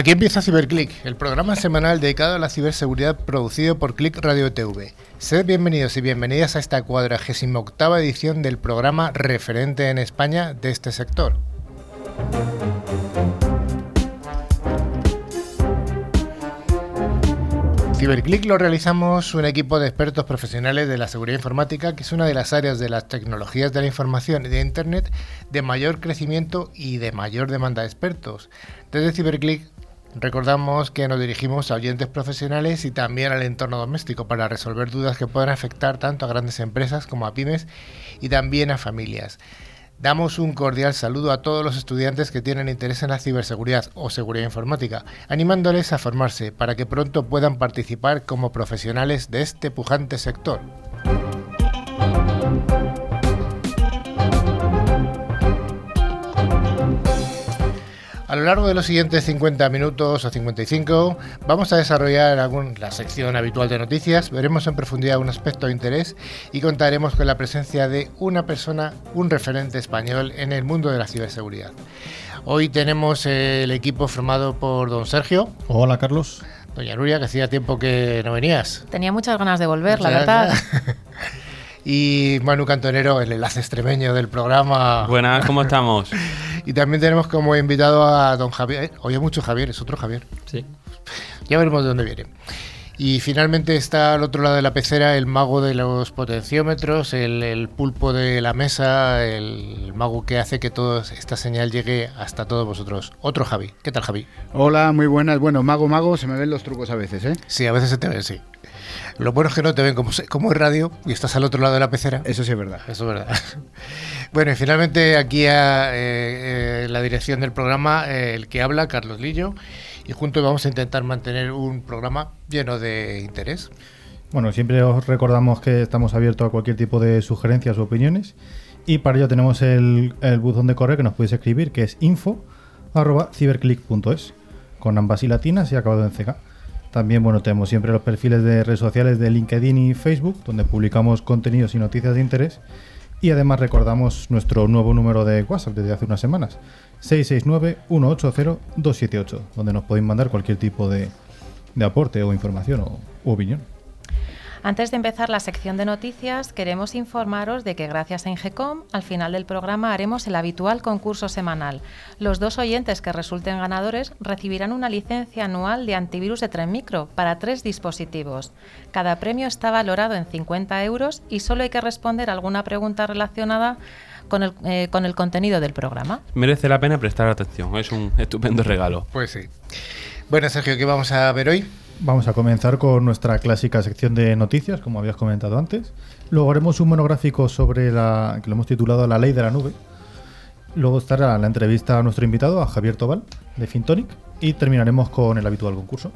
Aquí empieza CiberClick, el programa semanal dedicado a la ciberseguridad producido por Click Radio TV. Sed bienvenidos y bienvenidas a esta cuadragésima octava edición del programa referente en España de este sector. Ciberclick lo realizamos un equipo de expertos profesionales de la seguridad informática, que es una de las áreas de las tecnologías de la información y de Internet de mayor crecimiento y de mayor demanda de expertos. Desde Ciberclick recordamos que nos dirigimos a oyentes profesionales y también al entorno doméstico para resolver dudas que puedan afectar tanto a grandes empresas como a pymes y también a familias. Damos un cordial saludo a todos los estudiantes que tienen interés en la ciberseguridad o seguridad informática, animándoles a formarse para que pronto puedan participar como profesionales de este pujante sector. A lo largo de los siguientes 50 minutos o 55 vamos a desarrollar la sección habitual de noticias, veremos en profundidad un aspecto de interés y contaremos con la presencia de una persona, un referente español en el mundo de la ciberseguridad. Hoy tenemos el equipo formado por don Sergio. Hola Carlos. Doña Nuria, que hacía tiempo que no venías. Tenía muchas ganas de volver, la verdad. y Manu Cantonero, el enlace extremeño del programa. Buenas, ¿cómo estamos? y también tenemos como invitado a don Javier. Oye, mucho Javier, es otro Javier. Sí. Ya veremos de dónde viene. Y finalmente está al otro lado de la pecera el mago de los potenciómetros, el, pulpo de la mesa, el mago que hace que toda esta señal llegue hasta todos vosotros. Otro Javi. ¿Qué tal, Javi? Hola, muy buenas. Bueno, mago, mago, se me ven los trucos a veces, ¿eh? Sí, a veces se te ven, sí. Lo bueno es que no te ven como, como es radio y estás al otro lado de la pecera. Eso sí es verdad. Eso es verdad. bueno, y finalmente aquí a eh, eh, la dirección del programa, eh, el que habla, Carlos Lillo, y juntos vamos a intentar mantener un programa lleno de interés. Bueno, siempre os recordamos que estamos abiertos a cualquier tipo de sugerencias o opiniones. Y para ello tenemos el, el buzón de correo que nos podéis escribir, que es info con ambas y latinas y acabado en CK. También bueno, tenemos siempre los perfiles de redes sociales de LinkedIn y Facebook, donde publicamos contenidos y noticias de interés. Y además recordamos nuestro nuevo número de WhatsApp desde hace unas semanas, 669-180-278, donde nos podéis mandar cualquier tipo de, aporte o información o opinión. Antes de empezar la sección de noticias, queremos informaros de que gracias a Ingecom, al final del programa haremos el habitual concurso semanal. Los dos oyentes que resulten ganadores recibirán una licencia anual de antivirus de Tren Micro para tres dispositivos. Cada premio está valorado en 50 euros y solo hay que responder alguna pregunta relacionada con el, eh, con el contenido del programa. Merece la pena prestar atención, es un estupendo regalo. Pues sí. Bueno, Sergio, ¿qué vamos a ver hoy? Vamos a comenzar con nuestra clásica sección de noticias, como habías comentado antes. Luego haremos un monográfico sobre la que lo hemos titulado La ley de la nube. Luego estará la entrevista a nuestro invitado, a Javier Tobal, de Fintonic. Y terminaremos con el habitual concurso.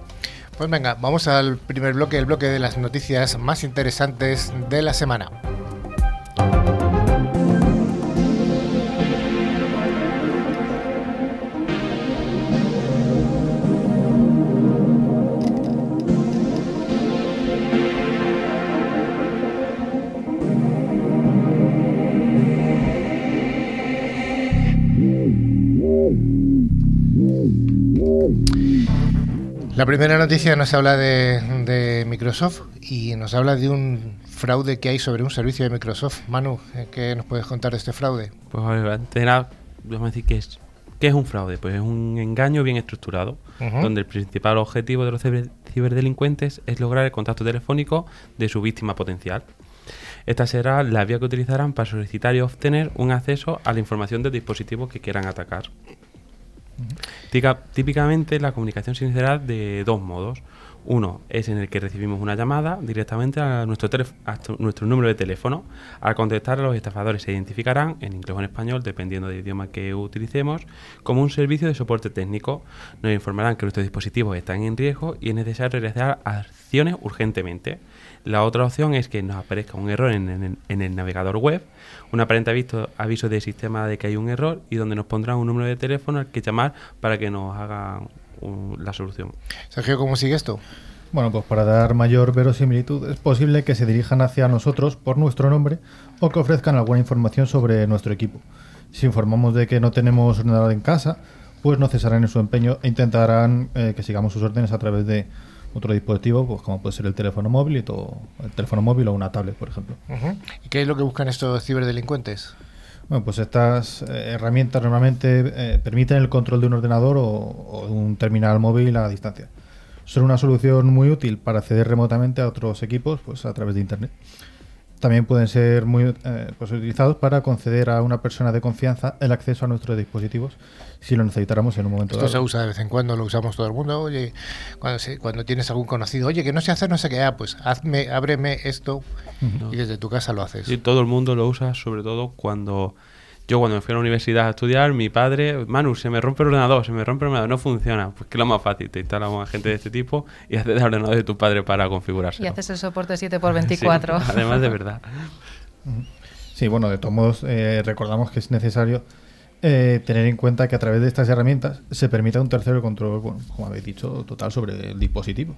Pues venga, vamos al primer bloque, el bloque de las noticias más interesantes de la semana. La primera noticia nos habla de, Microsoft y nos habla de un fraude que hay sobre un servicio de Microsoft. Manu, ¿qué nos puedes contar de este fraude? Pues antes vamos a decir que es, ¿qué es un fraude? Pues es un engaño bien estructurado, donde el principal objetivo de los ciberdelincuentes es lograr el contacto telefónico de su víctima potencial. Esta será la vía que utilizarán para solicitar y obtener un acceso a la información del dispositivo que quieran atacar. Típicamente la comunicación se iniciará de dos modos. Uno es en el que recibimos una llamada directamente a nuestro, nuestro número de teléfono. Al contestar, los estafadores se identificarán, en inglés o en español, dependiendo del idioma que utilicemos, como un servicio de soporte técnico. Nos informarán que nuestros dispositivos están en riesgo y es necesario realizar acciones urgentemente. La otra opción es que nos aparezca un error en, el navegador web, un aparente aviso, aviso del sistema de que hay un error y donde nos pondrán un número de teléfono al que llamar para que nos haga la solución. Sergio, ¿cómo sigue esto? Bueno, pues para dar mayor verosimilitud es posible que se dirijan hacia nosotros por nuestro nombre o que ofrezcan alguna información sobre nuestro equipo. Si informamos de que no tenemos nada en casa pues no cesarán en su empeño e intentarán eh, que sigamos sus órdenes a través de otro dispositivo, pues como puede ser el teléfono móvil y todo, el teléfono móvil o una tablet, por ejemplo. ¿Y qué es lo que buscan estos ciberdelincuentes? Bueno, pues estas eh, herramientas normalmente eh, permiten el control de un ordenador o, o de un terminal móvil a distancia. Son una solución muy útil para acceder remotamente a otros equipos pues, a través de Internet. También pueden ser muy eh, pues, utilizados para conceder a una persona de confianza el acceso a nuestros dispositivos si lo necesitáramos en un momento Esto se dado. usa de vez en cuando, lo usamos todo el mundo. Oye, cuando, se- cuando tienes algún conocido, oye, que no sé hacer no sé qué, ah, pues hazme, ábreme esto y desde tu casa lo haces. Sí, todo el mundo lo usa, sobre todo cuando yo cuando me fui a la universidad a estudiar, mi padre, Manu, se me rompe el ordenador, se me rompe el ordenador, no funciona. Pues que es lo más fácil, te instalas un agente de este tipo y haces el ordenador de tu padre para configurárselo. Y haces el soporte 7x24. Sí, además de verdad. Sí, bueno, de todos modos, eh, recordamos que es necesario eh, tener en cuenta que a través de estas herramientas se permite a un tercero el control, bueno, como habéis dicho, total sobre el dispositivo.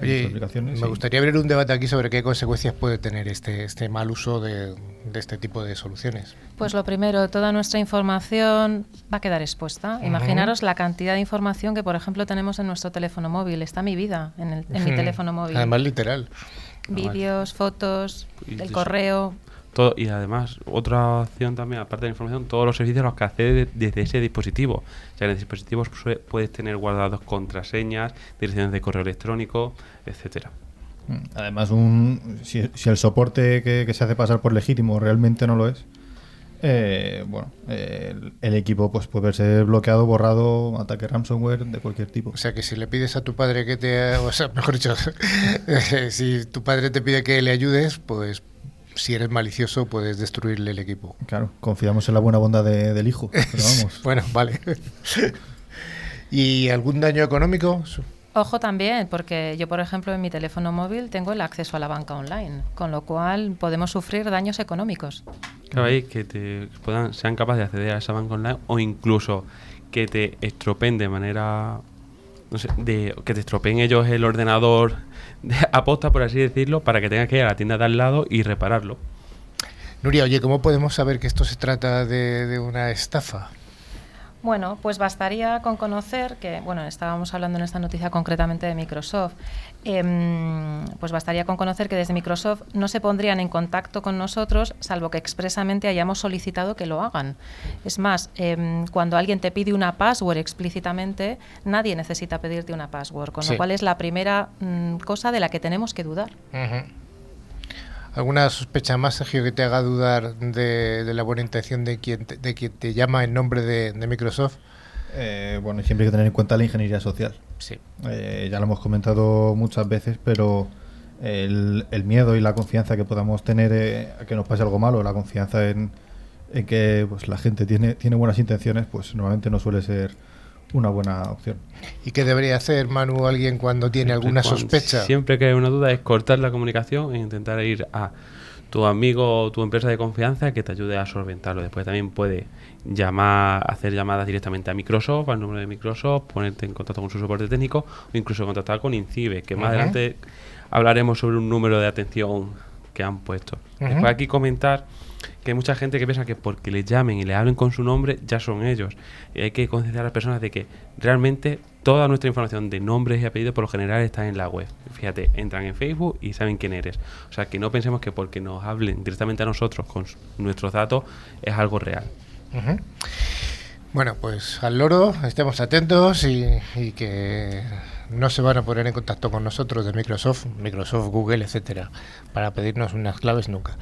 Oye, me sí. gustaría abrir un debate aquí sobre qué consecuencias puede tener este, este mal uso de, de este tipo de soluciones. Pues lo primero, toda nuestra información va a quedar expuesta. Imaginaros la cantidad de información que, por ejemplo, tenemos en nuestro teléfono móvil. Está mi vida en, el- en mi teléfono móvil. Además, literal. Vídeos, fotos, Y el eso- correo. Todo, y además, otra opción también, aparte de la información, todos los servicios a los que accedes de- desde ese dispositivo. O sea, en el dispositivo sue- puedes tener guardados contraseñas, direcciones de correo electrónico, etcétera. Mm, Además, un, si, si el soporte que, que se hace pasar por legítimo realmente no lo es, eh, bueno, eh, el, el equipo pues puede verse bloqueado, borrado, ataque ransomware de cualquier tipo. O sea que si le pides a tu padre que te... O sea, mejor dicho, si tu padre te pide que le ayudes, pues si eres malicioso puedes destruirle el equipo. Claro, confiamos en la buena bondad de- del hijo, pero vamos. bueno, vale. ¿Y algún daño económico? Ojo también, porque yo, por ejemplo, en mi teléfono móvil tengo el acceso a la banca online, con lo cual podemos sufrir daños económicos. Claro, ahí que te puedan, sean capaces de acceder a esa banca online o incluso que te estropeen de manera. No sé, de, que te estropeen ellos el ordenador de aposta, por así decirlo, para que tengas que ir a la tienda de al lado y repararlo. Nuria, oye, ¿cómo podemos saber que esto se trata de, de una estafa? Bueno, pues bastaría con conocer que, bueno, estábamos hablando en esta noticia concretamente de Microsoft, em, pues bastaría con conocer que desde Microsoft no se pondrían en contacto con nosotros salvo que expresamente hayamos solicitado que lo hagan. Es más, em, cuando alguien te pide una password explícitamente, nadie necesita pedirte una password, con Sí. lo cual es la primera mm, cosa de la que tenemos que dudar. ¿Alguna sospecha más, Sergio, que te haga dudar de, de la buena intención de quien te, de quien te llama en nombre de, de Microsoft? Eh, bueno, y siempre hay que tener en cuenta la ingeniería social. Sí. Eh, ya lo hemos comentado muchas veces, pero el, el miedo y la confianza que podamos tener eh, a que nos pase algo malo, la confianza en, en que pues, la gente tiene, tiene buenas intenciones, pues normalmente no suele ser una buena opción. ¿Y qué debería hacer, Manu, alguien cuando tiene Siempre alguna cuando- sospecha? Siempre que hay una duda es cortar la comunicación e intentar ir a tu amigo o tu empresa de confianza que te ayude a solventarlo. Después también puede llamar, hacer llamadas directamente a Microsoft, al número de Microsoft, ponerte en contacto con su soporte técnico o incluso contactar con Incibe, que más adelante hablaremos sobre un número de atención que han puesto. Después aquí comentar que hay mucha gente que piensa que porque le llamen y le hablen con su nombre ya son ellos. Y hay que concienciar a las personas de que realmente toda nuestra información de nombres y apellidos por lo general está en la web. Fíjate, entran en Facebook y saben quién eres. O sea, que no pensemos que porque nos hablen directamente a nosotros con nuestros datos es algo real. Bueno, pues al loro, estemos atentos y que no se van a poner en contacto con nosotros de Microsoft, Microsoft, Google, etcétera, para pedirnos unas claves nunca.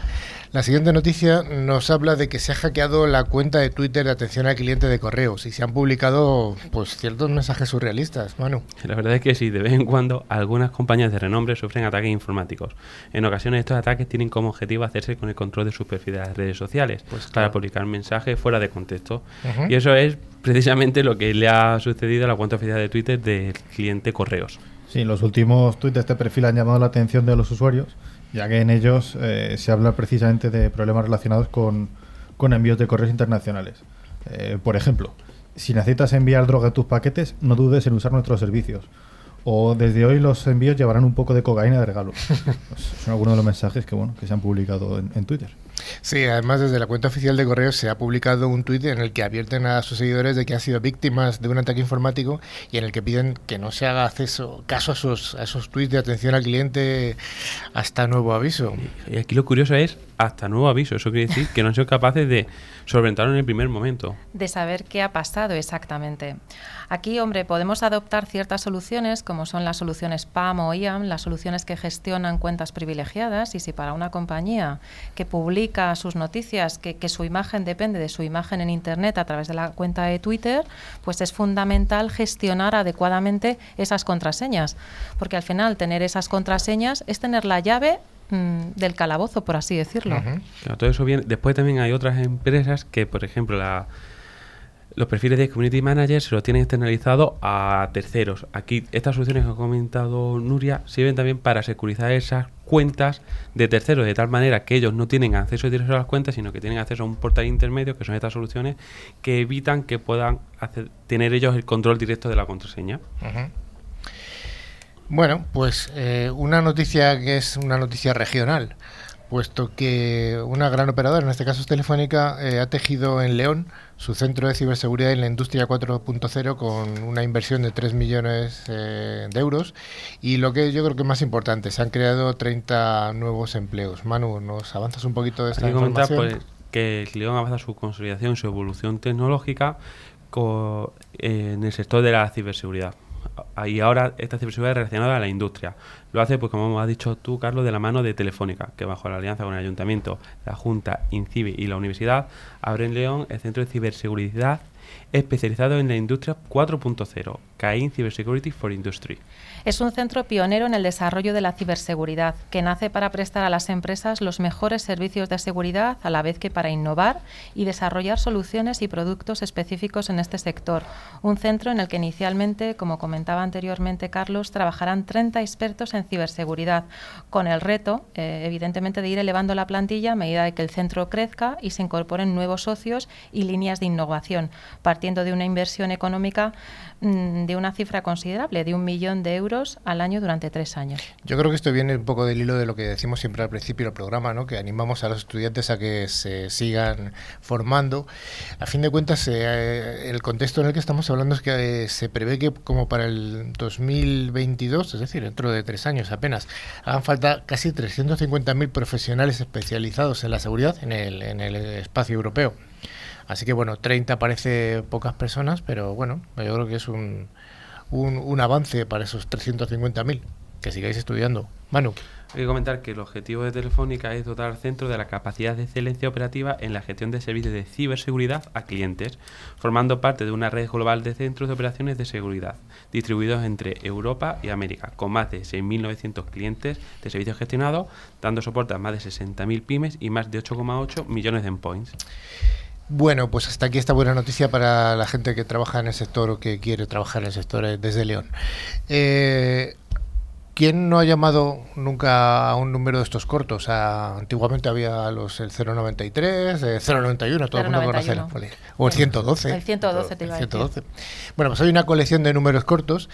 La siguiente noticia nos habla de que se ha hackeado la cuenta de Twitter de atención al cliente de correos y se han publicado pues ciertos mensajes surrealistas, Manu. La verdad es que sí, de vez en cuando algunas compañías de renombre sufren ataques informáticos. En ocasiones estos ataques tienen como objetivo hacerse con el control de su perfil de las redes sociales Pues para claro. publicar mensajes fuera de contexto. Y eso es precisamente lo que le ha sucedido a la cuenta oficial de Twitter del cliente Correos. Sí, los últimos tweets de este perfil han llamado la atención de los usuarios, ya que en ellos eh, se habla precisamente de problemas relacionados con, con envíos de correos internacionales. Eh, por ejemplo, si necesitas enviar droga a tus paquetes, no dudes en usar nuestros servicios. o desde hoy los envíos llevarán un poco de cocaína de regalo. Pues son algunos de los mensajes que, bueno, que se han publicado en, en Twitter. Sí, además desde la cuenta oficial de Correos se ha publicado un tuit en el que advierten a sus seguidores de que han sido víctimas de un ataque informático y en el que piden que no se haga acceso, caso a esos, a esos tuits de atención al cliente hasta nuevo aviso. Y aquí lo curioso es hasta nuevo aviso. Eso quiere decir que no han sido capaces de solventarlo en el primer momento. De saber qué ha pasado exactamente. Aquí, hombre, podemos adoptar ciertas soluciones, como son las soluciones PAM o IAM, las soluciones que gestionan cuentas privilegiadas, y si para una compañía que publica sus noticias, que, que su imagen depende de su imagen en Internet a través de la cuenta de Twitter, pues es fundamental gestionar adecuadamente esas contraseñas, porque al final tener esas contraseñas es tener la llave mm, del calabozo, por así decirlo. Claro, todo eso viene. Después también hay otras empresas que, por ejemplo, la- los perfiles de community manager se los tienen externalizado a terceros. Aquí estas soluciones que ha comentado Nuria sirven también para securizar esas cuentas de terceros de tal manera que ellos no tienen acceso directo a las cuentas, sino que tienen acceso a un portal intermedio, que son estas soluciones que evitan que puedan hacer- tener ellos el control directo de la contraseña. Bueno, pues eh, una noticia que es una noticia regional, puesto que una gran operadora, en este caso es Telefónica, eh, ha tejido en León su centro de ciberseguridad en la industria 4.0 con una inversión de 3 millones eh, de euros y lo que yo creo que es más importante, se han creado 30 nuevos empleos. Manu, ¿nos avanzas un poquito de esta que comentar información? pues, que León avanza su consolidación, su evolución tecnológica co- eh, en el sector de la ciberseguridad. Y ahora esta ciberseguridad relacionada a la industria. Lo hace, pues como has dicho tú, Carlos, de la mano de Telefónica, que bajo la alianza con el Ayuntamiento, la Junta, INCIBE y la Universidad, abre en León el Centro de Ciberseguridad especializado en la industria 4.0, CAIN Cybersecurity for Industry. Es un centro pionero en el desarrollo de la ciberseguridad, que nace para prestar a las empresas los mejores servicios de seguridad, a la vez que para innovar y desarrollar soluciones y productos específicos en este sector. Un centro en el que inicialmente, como comentaba anteriormente Carlos, trabajarán 30 expertos en ciberseguridad, con el reto, eh, evidentemente, de ir elevando la plantilla a medida de que el centro crezca y se incorporen nuevos socios y líneas de innovación, partiendo de una inversión económica mm, de una cifra considerable, de un millón de euros al año durante tres años. Yo creo que esto viene un poco del hilo de lo que decimos siempre al principio del programa, ¿no? que animamos a los estudiantes a que se sigan formando. A fin de cuentas, eh, el contexto en el que estamos hablando es que eh, se prevé que como para el 2022, es decir, dentro de tres años apenas, hagan falta casi 350.000 profesionales especializados en la seguridad en el, en el espacio europeo. Así que bueno, 30 parece pocas personas, pero bueno, yo creo que es un, un, un avance para esos 350.000. Que sigáis estudiando. Manu. Hay que comentar que el objetivo de Telefónica es dotar al centro de la capacidad de excelencia operativa en la gestión de servicios de ciberseguridad a clientes, formando parte de una red global de centros de operaciones de seguridad, distribuidos entre Europa y América, con más de 6.900 clientes de servicios gestionados, dando soporte a más de 60.000 pymes y más de 8,8 millones de endpoints. Bueno, pues hasta aquí esta buena noticia para la gente que trabaja en el sector o que quiere trabajar en el sector eh, desde León. Eh, ¿Quién no ha llamado nunca a un número de estos cortos? Antiguamente había los el 093, eh, 091, todo el mundo conoce. el- 091. O el 112. El 112 te iba a decir. 112. Bueno, pues hay una colección de números cortos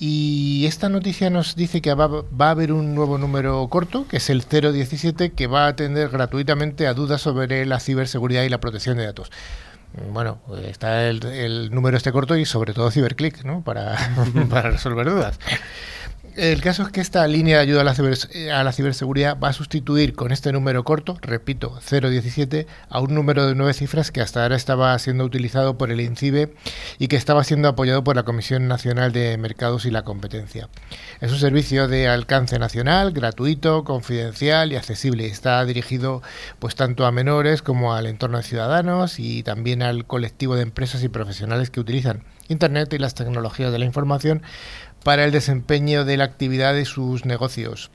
y esta noticia nos dice que va, va a haber un nuevo número corto, que es el 017, que va a atender gratuitamente a dudas sobre la ciberseguridad y la protección de datos. Bueno, pues está el, el número este corto y sobre todo Ciberclick, ¿no? Para, para resolver dudas. El caso es que esta línea de ayuda a la, ciber- a la ciberseguridad va a sustituir con este número corto, repito, 017, a un número de nueve cifras que hasta ahora estaba siendo utilizado por el INCIBE y que estaba siendo apoyado por la Comisión Nacional de Mercados y la Competencia. Es un servicio de alcance nacional, gratuito, confidencial y accesible. Está dirigido pues tanto a menores como al entorno de ciudadanos y también al colectivo de empresas y profesionales que utilizan Internet y las tecnologías de la información para el desempeño de la actividad de sus negocios.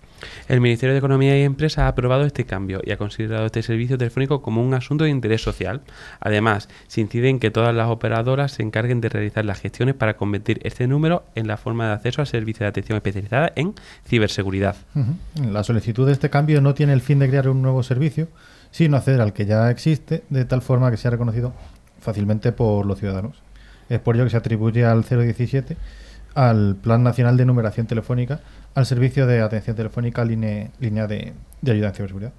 El Ministerio de Economía y Empresa ha aprobado este cambio y ha considerado este servicio telefónico como un asunto de interés social. Además, se incide en que todas las operadoras se encarguen de realizar las gestiones para convertir este número en la forma de acceso al servicio de atención especializada en ciberseguridad. La solicitud de este cambio no tiene el fin de crear un nuevo servicio, sino acceder al que ya existe de tal forma que sea reconocido fácilmente por los ciudadanos. Es por ello que se atribuye al 017 al Plan Nacional de Numeración Telefónica al servicio de atención telefónica línea, de, de ayuda en ciberseguridad.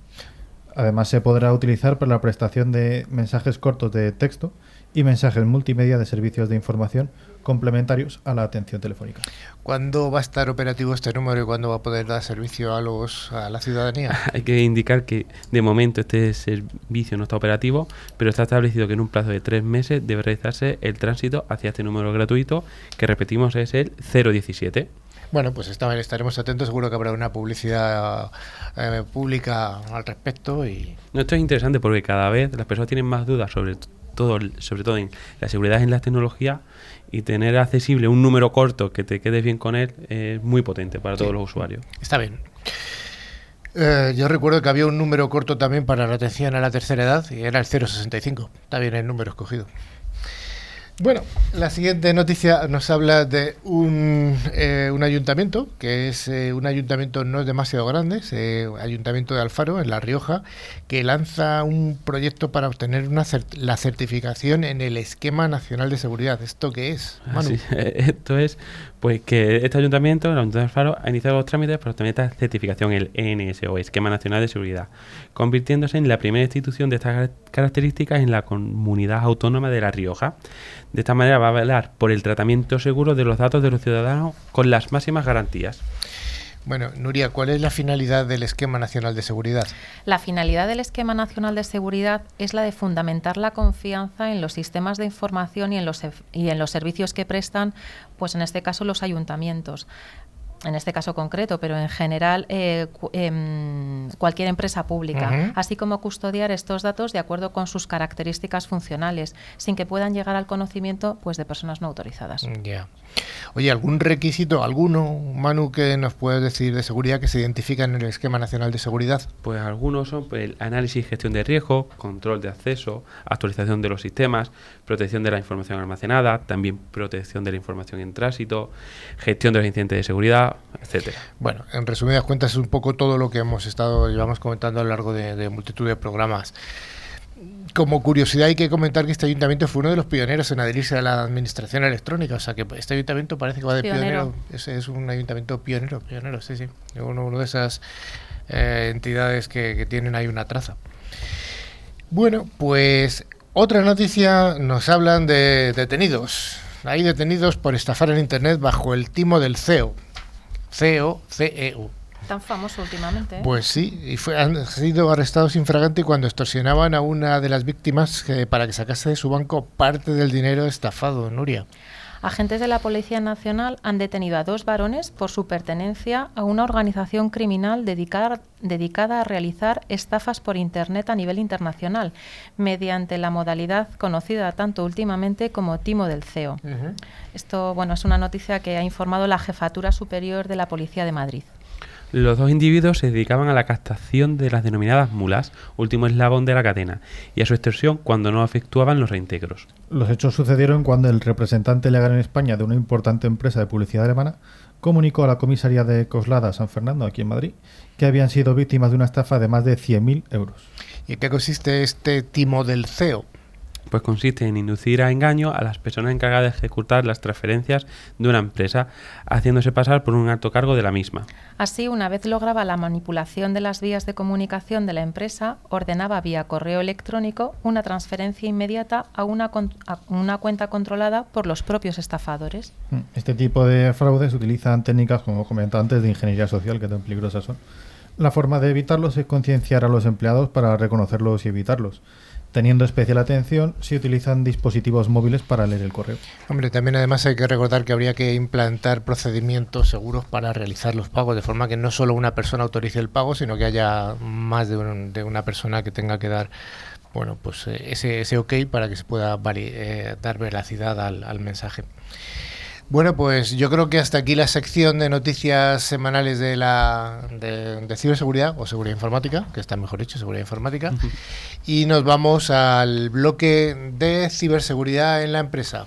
Además, se podrá utilizar para la prestación de mensajes cortos de texto y mensajes multimedia de servicios de información complementarios a la atención telefónica. ¿Cuándo va a estar operativo este número y cuándo va a poder dar servicio a los a la ciudadanía? Hay que indicar que de momento este servicio no está operativo, pero está establecido que en un plazo de tres meses debe realizarse el tránsito hacia este número gratuito, que repetimos es el 017. Bueno, pues esta- estaremos atentos, seguro que habrá una publicidad eh, pública al respecto y No, esto es interesante porque cada vez las personas tienen más dudas sobre todo, sobre todo en la seguridad en las tecnologías y tener accesible un número corto que te quedes bien con él es muy potente para todos los usuarios. está bien. Eh, yo recuerdo que había un número corto también para la atención a la tercera edad y era el 065. Está bien el número escogido. Bueno, la siguiente noticia nos habla de un, eh, un ayuntamiento, que es eh, un ayuntamiento no demasiado grande, es eh, Ayuntamiento de Alfaro, en La Rioja, que lanza un proyecto para obtener una cert- la certificación en el Esquema Nacional de Seguridad. ¿Esto qué es? Manu? Así, esto es pues que este ayuntamiento, el Ayuntamiento de Alfaro, ha iniciado los trámites para obtener esta certificación, el ENS o Esquema Nacional de Seguridad, convirtiéndose en la primera institución de estas car- características en la comunidad autónoma de La Rioja. De esta manera va a velar por el tratamiento seguro de los datos de los ciudadanos con las máximas garantías. Bueno, Nuria, ¿cuál es la finalidad del Esquema Nacional de Seguridad? La finalidad del Esquema Nacional de Seguridad es la de fundamentar la confianza en los sistemas de información y en los, y en los servicios que prestan, pues en este caso los ayuntamientos. En este caso concreto, pero en general eh, cu- em, cualquier empresa pública, así como custodiar estos datos de acuerdo con sus características funcionales, sin que puedan llegar al conocimiento pues, de personas no autorizadas. Ya. Oye, ¿algún requisito, alguno, Manu, que nos puedes decir de seguridad que se identifica en el Esquema Nacional de Seguridad? Pues algunos son pues, el análisis y gestión de riesgo, control de acceso, actualización de los sistemas, protección de la información almacenada, también protección de la información en tránsito, gestión de los incidentes de seguridad, etcétera. Bueno, en resumidas cuentas es un poco todo lo que hemos estado, llevamos comentando a lo largo de, de multitud de programas. Como curiosidad hay que comentar que este ayuntamiento fue uno de los pioneros en adherirse a la administración electrónica, o sea que este ayuntamiento parece que va de pionero. Pionero. Es, es un ayuntamiento pionero, pionero, sí, sí. Uno, uno de esas eh, entidades que, que tienen ahí una traza. Bueno, pues otra noticia nos hablan de detenidos. Hay detenidos por estafar en Internet bajo el timo del CEO. CEO, CEU. Tan famoso últimamente. ¿eh? Pues sí, y fue- han sido arrestados infragante cuando extorsionaban a una de las víctimas eh, para que sacase de su banco parte del dinero estafado, Nuria. Agentes de la Policía Nacional han detenido a dos varones por su pertenencia a una organización criminal dedicada, dedicada a realizar estafas por Internet a nivel internacional, mediante la modalidad conocida tanto últimamente como timo del CEO. Esto bueno, es una noticia que ha informado la Jefatura Superior de la Policía de Madrid. Los dos individuos se dedicaban a la captación de las denominadas mulas, último eslabón de la cadena, y a su extorsión cuando no efectuaban los reintegros. Los hechos sucedieron cuando el representante legal en España de una importante empresa de publicidad alemana comunicó a la comisaría de Coslada San Fernando, aquí en Madrid, que habían sido víctimas de una estafa de más de 100.000 euros. ¿Y en qué consiste este timo del CEO? Pues consiste en inducir a engaño a las personas encargadas de ejecutar las transferencias de una empresa, haciéndose pasar por un alto cargo de la misma. Así, una vez lograba la manipulación de las vías de comunicación de la empresa, ordenaba vía correo electrónico una transferencia inmediata a una, con- a una cuenta controlada por los propios estafadores. Mm. Este tipo de fraudes utilizan técnicas, como comentaba antes, de ingeniería social, que tan peligrosas son. La forma de evitarlos es concienciar a los empleados para reconocerlos y evitarlos. Teniendo especial atención si utilizan dispositivos móviles para leer el correo. Hombre, también además hay que recordar que habría que implantar procedimientos seguros para realizar los pagos, de forma que no solo una persona autorice el pago, sino que haya más de, un- de una persona que tenga que dar bueno, pues eh, ese, ese ok para que se pueda eh, dar veracidad al, al mensaje. Bueno, pues yo creo que hasta aquí la sección de noticias semanales de la de, de ciberseguridad o seguridad informática, que está mejor dicho, seguridad informática. Y nos vamos al bloque de ciberseguridad en la empresa.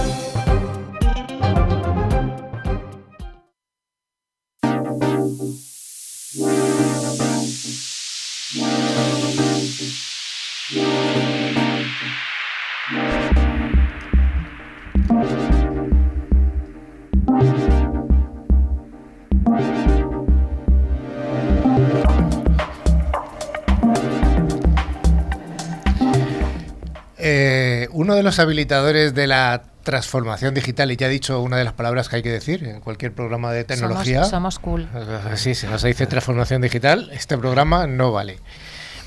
Eh, uno de los habilitadores de la transformación digital, y ya he dicho una de las palabras que hay que decir en cualquier programa de tecnología. Somos, somos cool. Eh, Sí, si no se dice transformación digital, este programa no vale.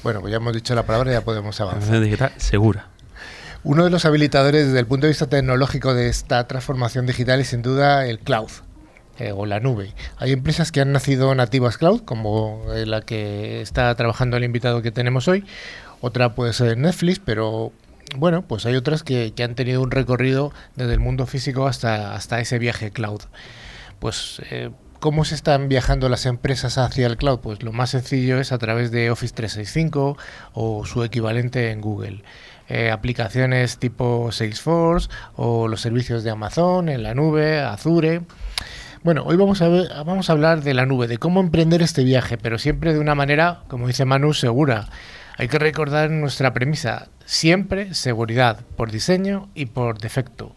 Bueno, pues ya hemos dicho la palabra y ya podemos avanzar. Transformación digital segura. Uno de los habilitadores desde el punto de vista tecnológico de esta transformación digital es sin duda el cloud eh, o la nube. Hay empresas que han nacido nativas cloud, como la que está trabajando el invitado que tenemos hoy. Otra puede ser Netflix, pero bueno, pues hay otras que, que han tenido un recorrido desde el mundo físico hasta, hasta ese viaje cloud. Pues, eh, ¿cómo se están viajando las empresas hacia el cloud? Pues lo más sencillo es a través de Office 365 o su equivalente en Google. Eh, aplicaciones tipo Salesforce o los servicios de Amazon en la nube, Azure. Bueno, hoy vamos a, ver- vamos a hablar de la nube, de cómo emprender este viaje, pero siempre de una manera, como dice Manu, segura. Hay que recordar nuestra premisa, siempre seguridad, por diseño y por defecto.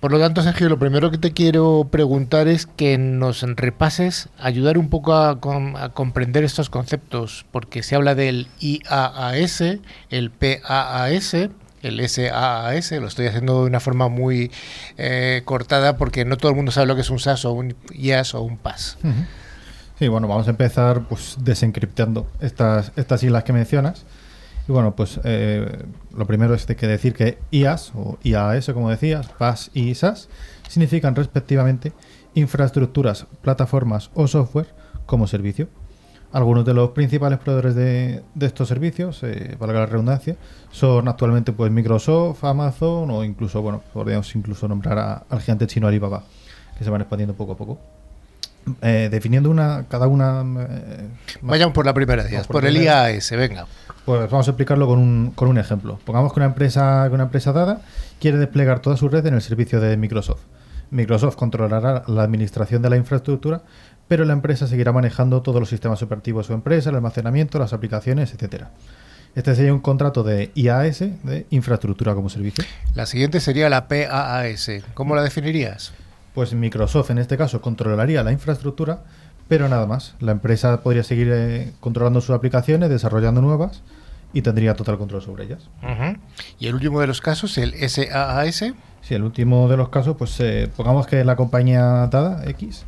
Por lo tanto, Sergio, lo primero que te quiero preguntar es que nos repases, ayudar un poco a, com- a comprender estos conceptos, porque se habla del IaaS, el PaaS, el SaaS, lo estoy haciendo de una forma muy eh, cortada porque no todo el mundo sabe lo que es un SaaS o un IaaS o un PaaS. Ujú. Sí, bueno, vamos a empezar pues desencriptando estas, estas siglas que mencionas. Y bueno, pues eh, lo primero es de que decir que IaaS o IaaS, como decías, PaaS y SaaS, significan respectivamente infraestructuras, plataformas o software como servicio. Algunos de los principales proveedores de, estos servicios, eh, valga la redundancia, son actualmente pues Microsoft, Amazon o incluso, bueno, podríamos incluso nombrar al gigante chino Alibaba, que se van expandiendo poco a poco. Eh, definiendo una cada una eh, Vayamos por la primera Vamos por por el primera. IaaS, venga. pues vamos a explicarlo con un, con un ejemplo. Pongamos que una empresa, que una empresa dada quiere desplegar toda su red en el servicio de Microsoft. Microsoft controlará la administración de la infraestructura, pero la empresa seguirá manejando todos los sistemas operativos de su empresa, el almacenamiento, las aplicaciones, etcétera. Este sería un contrato de IaaS, de infraestructura como servicio. La siguiente sería la PaaS. ¿Cómo la definirías? Pues Microsoft en este caso controlaría la infraestructura, pero nada más. La empresa podría seguir eh, controlando sus aplicaciones, desarrollando nuevas y tendría total control sobre ellas. Y el último de los casos, el SaaS. Sí, el último de los casos, pues eh, pongamos que la compañía dada, X,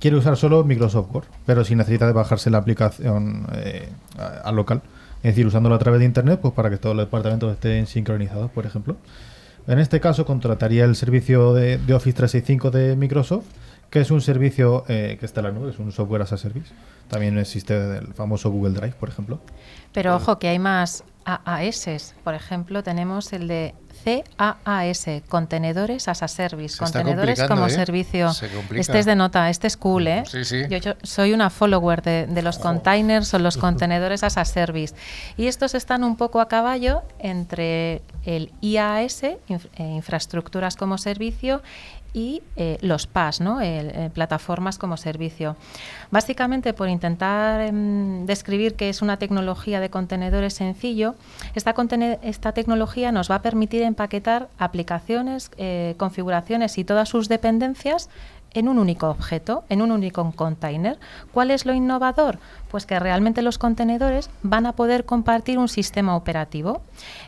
quiere usar solo Microsoft Word, pero si necesita de bajarse la aplicación eh, al local, es decir, usándolo a través de Internet, pues para que todos los departamentos estén sincronizados, por ejemplo. En este caso, contrataría el servicio de, de Office 365 de Microsoft, que es un servicio eh, que está en la nube, es un software as a service. También existe el famoso Google Drive, por ejemplo. Pero ojo que hay más AAS. Por ejemplo, tenemos el de CAAS, Contenedores as a Service, Se contenedores como ¿eh? servicio. Este es de nota, este es cool, ¿eh? Sí, sí. Yo, yo soy una follower de, de los containers o los contenedores as a service. Y estos están un poco a caballo entre el inf- eh, infraestructuras como servicio, y eh, los PaaS, ¿no? Eh, plataformas como servicio. Básicamente, por intentar em, describir que es una tecnología de contenedores sencillo, esta tecnología nos va a permitir empaquetar aplicaciones, eh, configuraciones y todas sus dependencias en un único objeto, en un único container. ¿Cuál es lo innovador? Pues que realmente los contenedores van a poder compartir un sistema operativo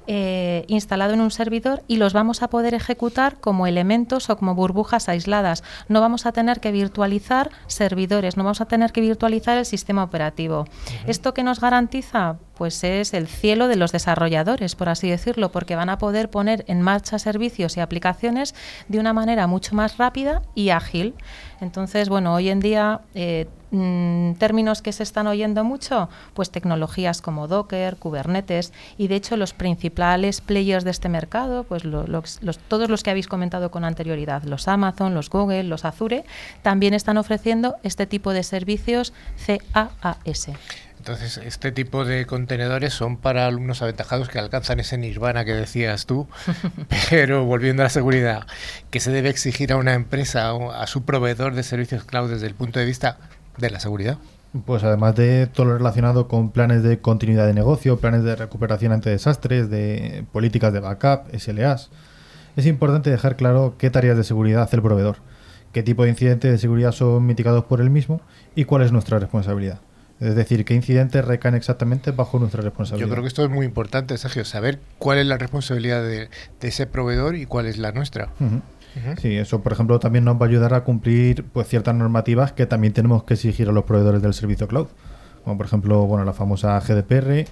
eh, instalado en un servidor y los vamos a poder ejecutar como elementos o como burbujas aisladas. No vamos a tener que virtualizar servidores, no vamos a tener que virtualizar el sistema operativo. ¿Esto qué nos garantiza? Pues es el cielo de los desarrolladores, por así decirlo, porque van a poder poner en marcha servicios y aplicaciones de una manera mucho más rápida y ágil. Entonces, bueno, hoy en día eh, mm, términos que se están oyendo mucho, pues tecnologías como Docker, Kubernetes y de hecho los principales players de este mercado, pues todos los que habéis comentado con anterioridad, los Amazon, los Google, los Azure, también están ofreciendo este tipo de servicios CAAS. Entonces, este tipo de contenedores son para alumnos aventajados que alcanzan ese nirvana que decías tú, pero volviendo a la seguridad, ¿qué se debe exigir a una empresa o a su proveedor de servicios cloud desde el punto de vista de la seguridad? Pues además de todo lo relacionado con planes de continuidad de negocio, planes de recuperación ante desastres, de políticas de backup, SLAs, es importante dejar claro qué tareas de seguridad hace el proveedor, qué tipo de incidentes de seguridad son mitigados por él mismo y cuál es nuestra responsabilidad. Es decir, qué incidentes recaen exactamente bajo nuestra responsabilidad. Yo creo que esto es muy importante, Sergio, saber cuál es la responsabilidad de, ese proveedor y cuál es la nuestra. Sí, eso por ejemplo también nos va a ayudar a cumplir pues ciertas normativas que también tenemos que exigir a los proveedores del servicio cloud. Como por ejemplo, bueno, la famosa GDPR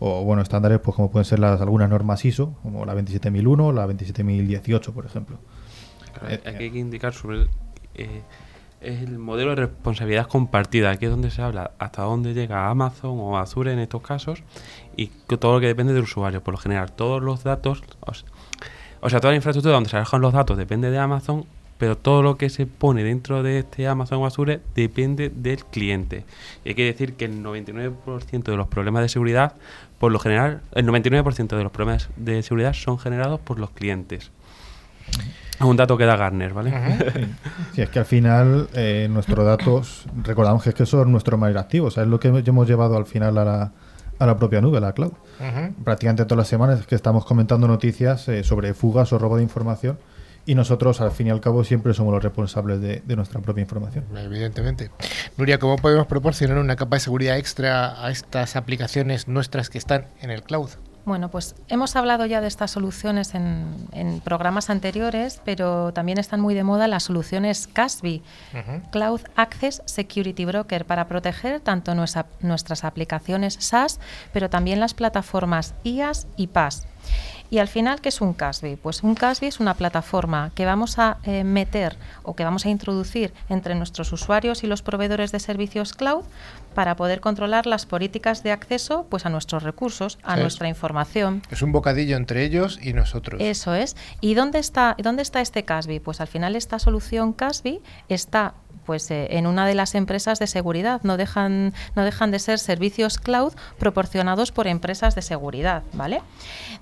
o bueno, estándares pues como pueden ser las algunas normas ISO, como la 27001 la 27018, por ejemplo. hay, que indicar sobre eh, es el modelo de responsabilidad compartida. Aquí es donde se habla hasta dónde llega Amazon o Azure en estos casos y todo lo que depende del usuario. Por lo general, todos los datos, o sea, toda la infraestructura donde se alojan los datos depende de Amazon, pero todo lo que se pone dentro de este Amazon o Azure depende del cliente. Y hay que decir que el 99% de los problemas de seguridad, por lo general, el 99% de los problemas de seguridad son generados por los clientes. Es un dato que da Garner, ¿vale? sí. es que al final eh, nuestros datos, recordamos que es que son nuestros más activos, es lo que hemos llevado al final a la, a la propia nube, a la cloud. Prácticamente todas las semanas que estamos comentando noticias eh, sobre fugas o robo de información y nosotros al fin y al cabo siempre somos los responsables de, de, nuestra propia información. Evidentemente. Nuria, ¿cómo podemos proporcionar una capa de seguridad extra a estas aplicaciones nuestras que están en el cloud? Bueno, pues hemos hablado ya de estas soluciones en, programas anteriores, pero también están muy de moda las soluciones CASB, Cloud Access Security Broker, para proteger tanto nuestras aplicaciones SaaS, pero también las plataformas IaaS y PaaS. Y al final, ¿qué es un CASB? Pues un CASB es una plataforma que vamos a eh, meter o que vamos a introducir entre nuestros usuarios y los proveedores de servicios cloud para poder controlar las políticas de acceso pues, a nuestros recursos, a nuestra información. Es un bocadillo entre ellos y nosotros. Eso es. ¿Y dónde está, dónde está este CASB? Pues al final esta solución CASB está pues eh, en una de las empresas de seguridad. No dejan, no dejan de ser servicios cloud proporcionados por empresas de seguridad, ¿vale?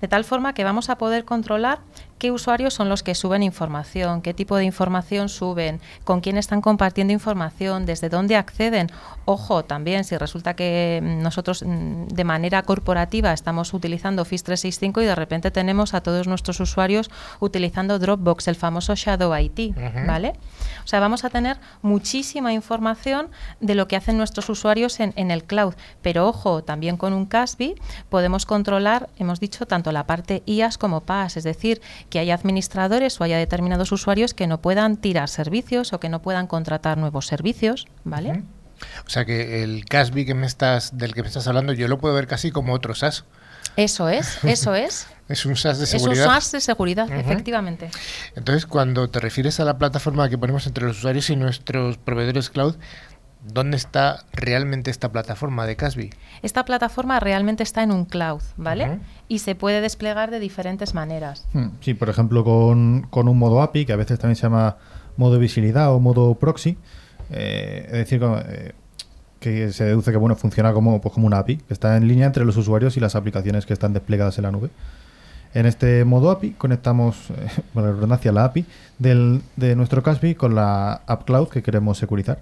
De tal forma que vamos a poder controlar qué usuarios son los que suben información, qué tipo de información suben, con quién están compartiendo información, desde dónde acceden. Ojo, también si resulta que mm, nosotros mm, de manera corporativa estamos utilizando Office 365 y de repente tenemos a todos nuestros usuarios utilizando Dropbox, el famoso Shadow IT, ¿vale? O sea, vamos a tener muchísima información de lo que hacen nuestros usuarios en, en el cloud. Pero ojo, también con un CASB podemos controlar, hemos dicho, tanto la parte IaaS como PaaS, es decir, que haya administradores o haya determinados usuarios que no puedan tirar servicios o que no puedan contratar nuevos servicios, ¿vale? O sea que el CASB que me estás, del que me estás hablando, yo lo puedo ver casi como otro SaaS. Eso es, eso es. es un SaaS de seguridad. Es un SaaS de seguridad, efectivamente. Entonces, cuando te refieres a la plataforma que ponemos entre los usuarios y nuestros proveedores cloud, ¿Dónde está realmente esta plataforma de Casby? Esta plataforma realmente está en un cloud, ¿vale? Y se puede desplegar de diferentes maneras. Hmm, sí, por ejemplo, con, un modo API, que a veces también se llama modo visibilidad o modo proxy. Eh, es decir, eh, que se deduce que bueno funciona como, pues, como una API, que está en línea entre los usuarios y las aplicaciones que están desplegadas en la nube. En este modo API conectamos, eh, bueno, redundancia, la API del, de nuestro Casby con la App Cloud que queremos securizar.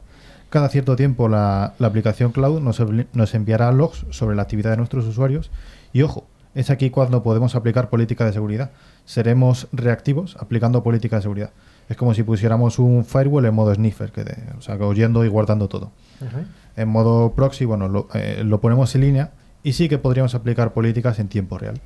Cada cierto tiempo la, aplicación cloud nos, nos, enviará logs sobre la actividad de nuestros usuarios y ojo, es aquí cuando podemos aplicar política de seguridad. Seremos reactivos aplicando política de seguridad. Es como si pusiéramos un firewall en modo sniffer, que o sea, oyendo y guardando todo. En modo proxy, bueno, lo, eh, lo ponemos en línea y sí que podríamos aplicar políticas en tiempo real.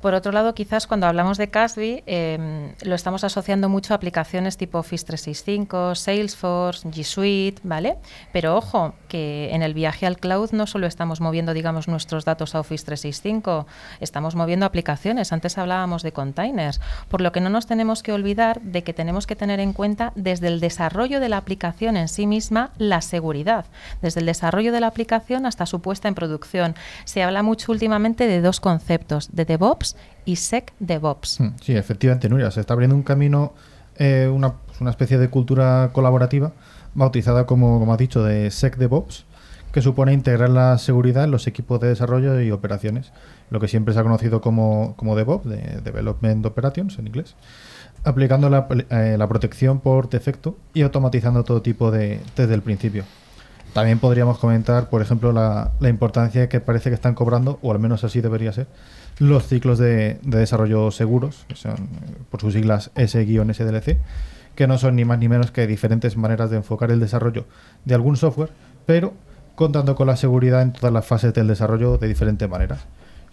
Por otro lado, quizás cuando hablamos de Casby, eh, lo estamos asociando mucho a aplicaciones tipo Office 365, Salesforce, G Suite, ¿vale? Pero ojo, que en el viaje al cloud no solo estamos moviendo, digamos, nuestros datos a Office 365, estamos moviendo aplicaciones. Antes hablábamos de containers, por lo que no nos tenemos que olvidar de que tenemos que tener en cuenta desde el desarrollo de la aplicación en sí misma la seguridad, desde el desarrollo de la aplicación hasta su puesta en producción. Se habla mucho últimamente de dos conceptos, de DevOps y SecDevOps. Hmm, Sí, efectivamente, Nuria. Se está abriendo un camino, eh, una, especie de cultura colaborativa, bautizada como, como has dicho, de SecDevOps, que supone integrar la seguridad en los equipos de desarrollo y operaciones, lo que siempre se ha conocido como, como DevOps, de Development Operations en inglés, aplicando la, eh, la protección por defecto y automatizando todo tipo de desde el principio. También podríamos comentar, por ejemplo, la, la importancia que parece que están cobrando, o al menos así debería ser, los ciclos de, de desarrollo seguros, que son eh, por sus siglas S-SDLC, que no son ni más ni menos que diferentes maneras de enfocar el desarrollo de algún software, pero contando con la seguridad en todas las fases del desarrollo de diferentes maneras.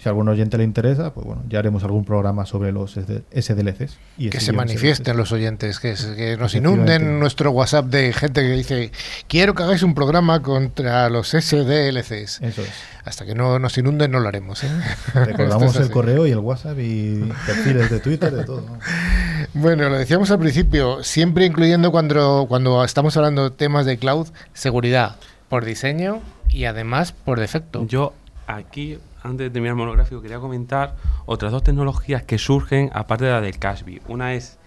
Si a algún oyente le interesa, pues bueno, ya haremos algún programa sobre los SD SDLCs. Y Que se manifiesten SDLCs. los oyentes, que, nos inunden nuestro WhatsApp de gente que dice, quiero que hagáis un programa contra los SDLCs. Eso es. Hasta que no nos inunden no lo haremos. ¿eh? Recordamos es el correo y el WhatsApp y perfiles de Twitter, de todo. ¿no? Bueno, lo decíamos al principio, siempre incluyendo cuando, cuando estamos hablando de temas de cloud, seguridad por diseño y además por defecto. Yo aquí, antes de terminar el monográfico, quería comentar otras dos tecnologías que surgen aparte de la del Cashby. Una es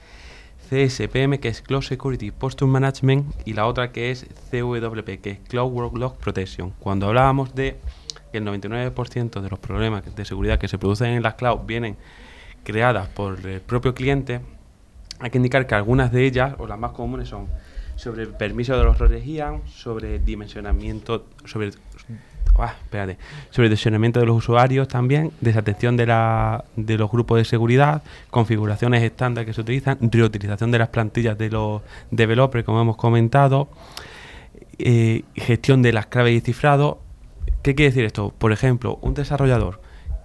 CSPM, que es Cloud Security Posture Management, y la otra que es CWP, que es Cloud Workload Protection. Cuando hablábamos de que el 99% de los problemas de seguridad que se producen en las cloud vienen creadas por el propio cliente, hay que indicar que algunas de ellas, o las más comunes, son sobre el permiso de los roles IAM, sobre dimensionamiento, sobre ah, espérate, de los usuarios también, desatención de, la, de los grupos de seguridad, configuraciones estándar que se utilizan, reutilización de las plantillas de los developers, como hemos comentado, eh, gestión de las claves y cifrado. ¿Qué quiere decir esto? Por ejemplo, un desarrollador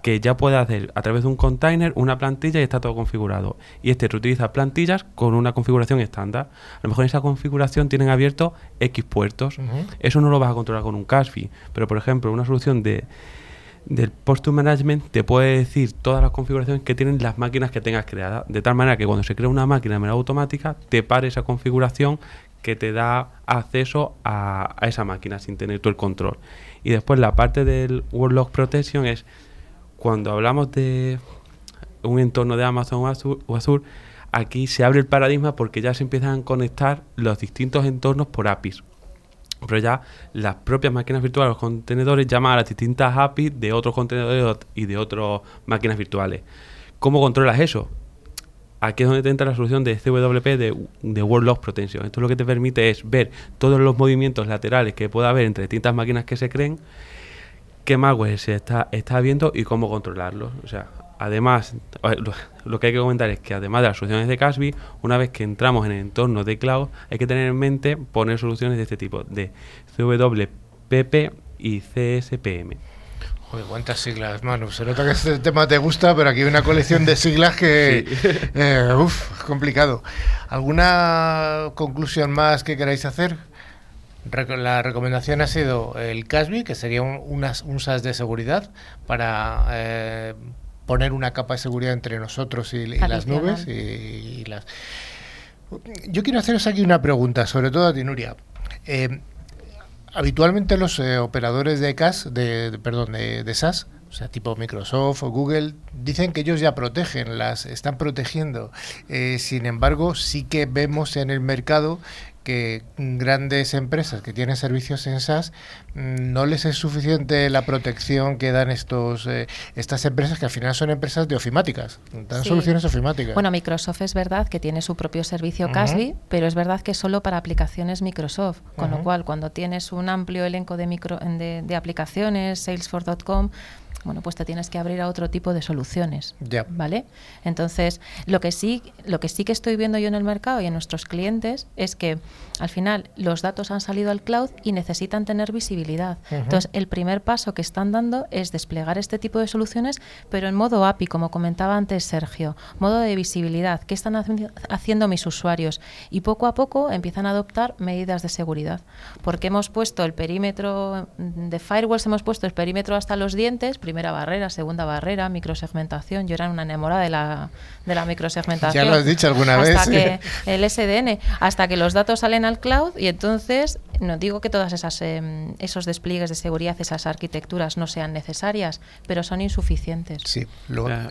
que ya puede hacer a través de un container una plantilla y está todo configurado. Y este reutiliza plantillas con una configuración estándar. A lo mejor en esa configuración tienen abierto X puertos. Eso no lo vas a controlar con un CASFI. Pero, por ejemplo, una solución de, del Posture Management te puede decir todas las configuraciones que tienen las máquinas que tengas creadas. De tal manera que cuando se crea una máquina de manera automática, te pare esa configuración que te da acceso a, a esa máquina sin tener tú el control. Y después la parte del Workload Protection es cuando hablamos de un entorno de Amazon o Azure, aquí se abre el paradigma porque ya se empiezan a conectar los distintos entornos por APIs. Pero ya las propias máquinas virtuales, los contenedores, llaman a las distintas APIs de otros contenedores y de otras máquinas virtuales. ¿Cómo controlas eso? Aquí es donde te entra la solución de CWP de, de World Loss Protection. Esto lo que te permite es ver todos los movimientos laterales que pueda haber entre distintas máquinas que se creen, qué malware se está, está viendo y cómo controlarlos. O sea, además, lo que hay que comentar es que además de las soluciones de Casby, una vez que entramos en el entorno de cloud, hay que tener en mente poner soluciones de este tipo, de CWPP y CSPM. Joder, cuántas siglas, Manu. Se nota que este tema te gusta, pero aquí hay una colección de siglas que. eh, uf, complicado. ¿Alguna conclusión más que queráis hacer? La recomendación ha sido el CASBI, que sería un, unas- un SAS de seguridad para eh, poner una capa de seguridad entre nosotros y, y las nubes. Y, y las... Yo quiero haceros aquí una pregunta, sobre todo a ti, Nuria. Eh, habitualmente los eh, operadores de CAS, de, de- perdón, de, de SaaS, o sea, tipo Microsoft o Google, dicen que ellos ya protegen, las están protegiendo. Eh, sin embargo, sí que vemos en el mercado que grandes empresas que tienen servicios en SaaS no les es suficiente la protección que dan estos eh, estas empresas que al final son empresas de ofimáticas, dan Sí. soluciones ofimáticas. Bueno, Microsoft es verdad que tiene su propio servicio Ujú. Casby, pero es verdad que solo para aplicaciones Microsoft. Con lo cual, cuando tienes un amplio elenco de, micro, de, de aplicaciones, salesforce.com, bueno, pues te tienes que abrir a otro tipo de soluciones. Ya. ¿Vale? Entonces, lo que sí, lo que sí que estoy viendo yo en el mercado y en nuestros clientes es que Al final, los datos han salido al cloud y necesitan tener visibilidad. Entonces, el primer paso que están dando es desplegar este tipo de soluciones, pero en modo API, como comentaba antes Sergio, modo de visibilidad. ¿Qué están haciendo mis usuarios? Y poco a poco empiezan a adoptar medidas de seguridad. Porque hemos puesto el perímetro de firewalls, hemos puesto el perímetro hasta los dientes, primera barrera, segunda barrera, microsegmentación. Yo era una enamorada de la, de la microsegmentación. Ya lo has dicho alguna vez. Hasta que el SDN, hasta que los datos salen al cloud y entonces no digo que todas esas em, esos despliegues de seguridad, esas arquitecturas no sean necesarias, pero son insuficientes. Sí,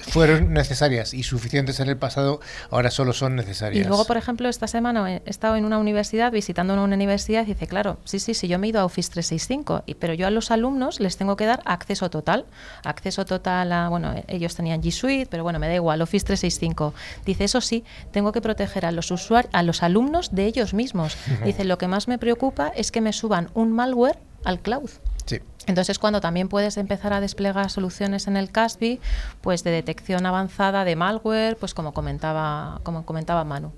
fueron necesarias y suficientes en el pasado, ahora solo son necesarias. Y luego, por ejemplo, esta semana he estado en una universidad visitando una universidad y dice, claro, sí, sí, sí, yo me he ido a Office 365, y, pero yo a los alumnos les tengo que dar acceso total, acceso total a, bueno, ellos tenían G Suite, pero bueno, me da igual, Office 365. Dice, eso sí, tengo que proteger a los usuarios, a los alumnos de ellos mismos. Dice, lo que más me preocupa es que me suban un malware al cloud. Sí. Entonces, cuando también puedes empezar a desplegar soluciones en el CASBI, pues de detección avanzada de malware, pues como comentaba, como comentaba Manu.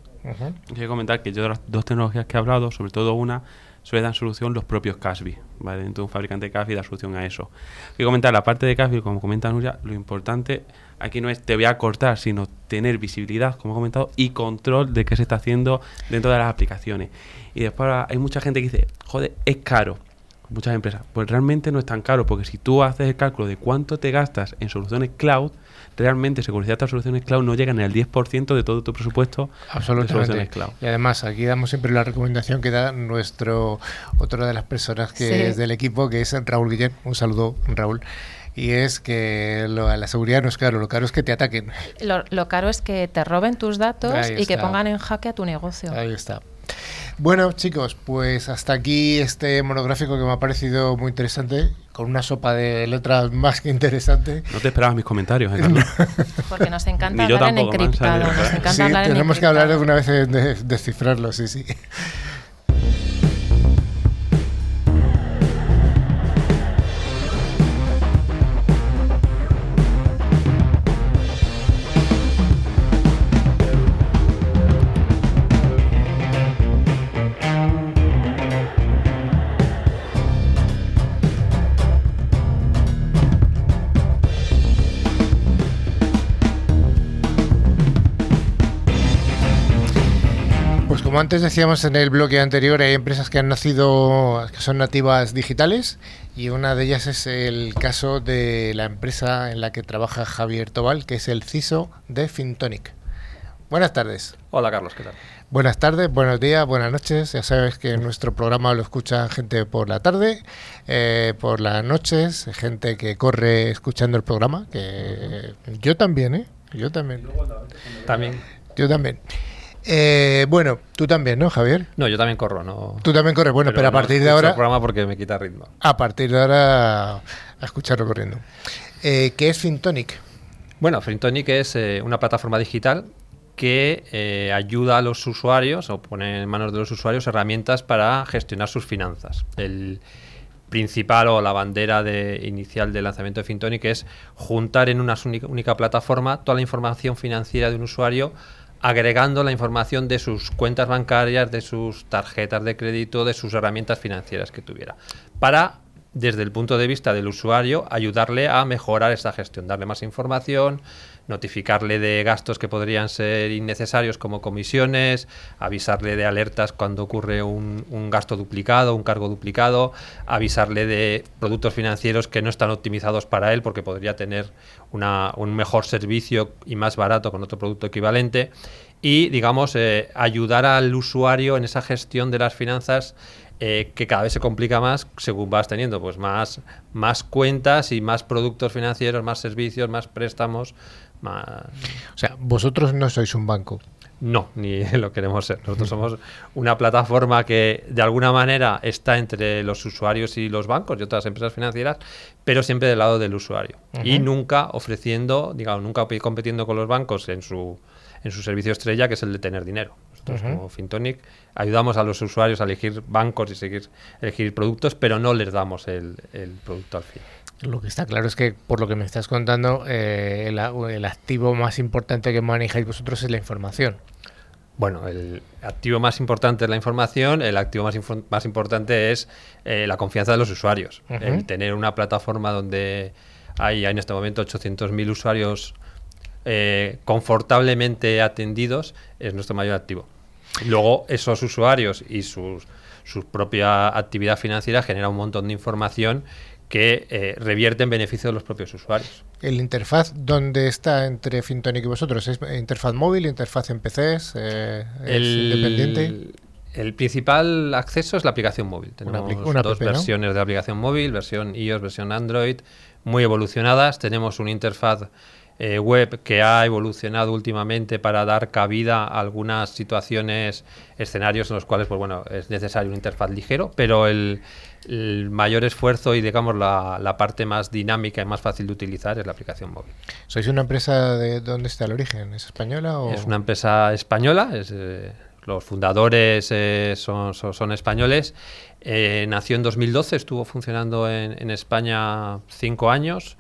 Quiero comentar que yo de las dos tecnologías que he hablado, sobre todo una, suele dar solución los propios Casby. ¿vale? Entonces un fabricante Casby da solución a eso. Quiero comentar la parte de Casby, como comenta Nuria, lo importante aquí no es te voy a cortar, sino tener visibilidad, como he comentado, y control de qué se está haciendo dentro de las aplicaciones. Y después hay mucha gente que dice, joder, es caro. Muchas empresas. Pues realmente no es tan caro, porque si tú haces el cálculo de cuánto te gastas en soluciones cloud, realmente seguridad de estas soluciones cloud no llegan al 10% de todo tu presupuesto Absolutamente. de soluciones cloud. Y además, aquí damos siempre la recomendación que da nuestro, otra de las personas que es del equipo, que es Raúl Guillén. Un saludo, Raúl y es que la seguridad no es caro, lo caro es que te ataquen. Lo, caro es que te roben tus datos y que pongan en jaque a tu negocio. Ahí está. Bueno, chicos, pues hasta aquí este monográfico que me ha parecido muy interesante, con una sopa de letras más que interesante. No te esperabas mis comentarios, ¿eh, Porque nos encanta hablar en encriptado. Nos encanta sí, tenemos que hablar una vez de descifrarlo, sí, sí. Como antes decíamos en el bloque anterior, hay empresas que han nacido, que son nativas digitales y una de ellas es el caso de la empresa en la que trabaja Javier Tobal, que es el CISO de Fintonic. Buenas tardes. Hola Carlos, ¿qué tal? Buenas tardes, buenos días, buenas noches. Ya sabes que nuestro programa lo escucha gente por la tarde, eh, por las noches, gente que corre escuchando el programa, que yo también, ¿eh? Yo también. También. Yo también. Eh, bueno, tú también, ¿no, Javier? No, yo también corro, ¿no? Tú también corres, bueno, pero, a partir de ahora... El programa porque me quita ritmo. A partir de ahora, a escucharlo corriendo. Eh, ¿Qué es Fintonic? Bueno, Fintonic es eh, una plataforma digital que ayuda a los usuarios o pone en manos de los usuarios herramientas para gestionar sus finanzas. El principal o la bandera de, inicial del lanzamiento de Fintonic es juntar en una única plataforma toda la información financiera de un usuario agregando la información de sus cuentas bancarias, de sus tarjetas de crédito, de sus herramientas financieras que tuviera, para desde el punto de vista del usuario, ayudarle a mejorar esa gestión, darle más información, notificarle de gastos que podrían ser innecesarios como comisiones, avisarle de alertas cuando ocurre un, gasto duplicado, un cargo duplicado, avisarle de productos financieros que no están optimizados para él porque podría tener un mejor servicio y más barato con otro producto equivalente. Y, digamos, eh, ayudar al usuario en esa gestión de las finanzas eh, que cada vez se complica más según vas teniendo pues más, más cuentas y más productos financieros, más servicios, más préstamos. Más... O sea, vosotros no sois un banco. No, ni lo queremos ser. Nosotros somos una plataforma que de alguna manera está entre los usuarios y los bancos y otras empresas financieras, pero siempre del lado del usuario. Y nunca ofreciendo, digamos, nunca compitiendo con los bancos en su, en su servicio estrella, que es el de tener dinero. Nosotros, como Fintonic, ayudamos a los usuarios a elegir bancos y seguir elegir productos, pero no les damos el, producto al fin. Lo que está claro es que, por lo que me estás contando, eh, el, activo más importante que manejáis vosotros es la información. Bueno, el activo más importante es la información, el activo más, más importante es eh, la confianza de los usuarios. El tener una plataforma donde hay en este momento 800.000 usuarios eh, confortablemente atendidos es nuestro mayor activo. Luego, esos usuarios y sus, su propia actividad financiera genera un montón de información que eh, revierte en beneficio de los propios usuarios. ¿El interfaz dónde está entre Fintonic y vosotros? ¿Es interfaz móvil, interfaz en PCs? Eh, el, independiente? El principal acceso es la aplicación móvil. Tenemos dos versiones de aplicación móvil, versión iOS, versión Android, muy evolucionadas. Tenemos una interfaz eh, web que ha evolucionado últimamente para dar cabida a algunas situaciones, escenarios en los cuales pues bueno, es necesario un interfaz ligero, pero el, mayor esfuerzo y digamos la, parte más dinámica y más fácil de utilizar es la aplicación móvil. ¿Sois una empresa de dónde está el origen? ¿Es española? O? Es una empresa española, eh, los fundadores eh, son, son, españoles. nació en 2012, estuvo funcionando en, en España cinco años.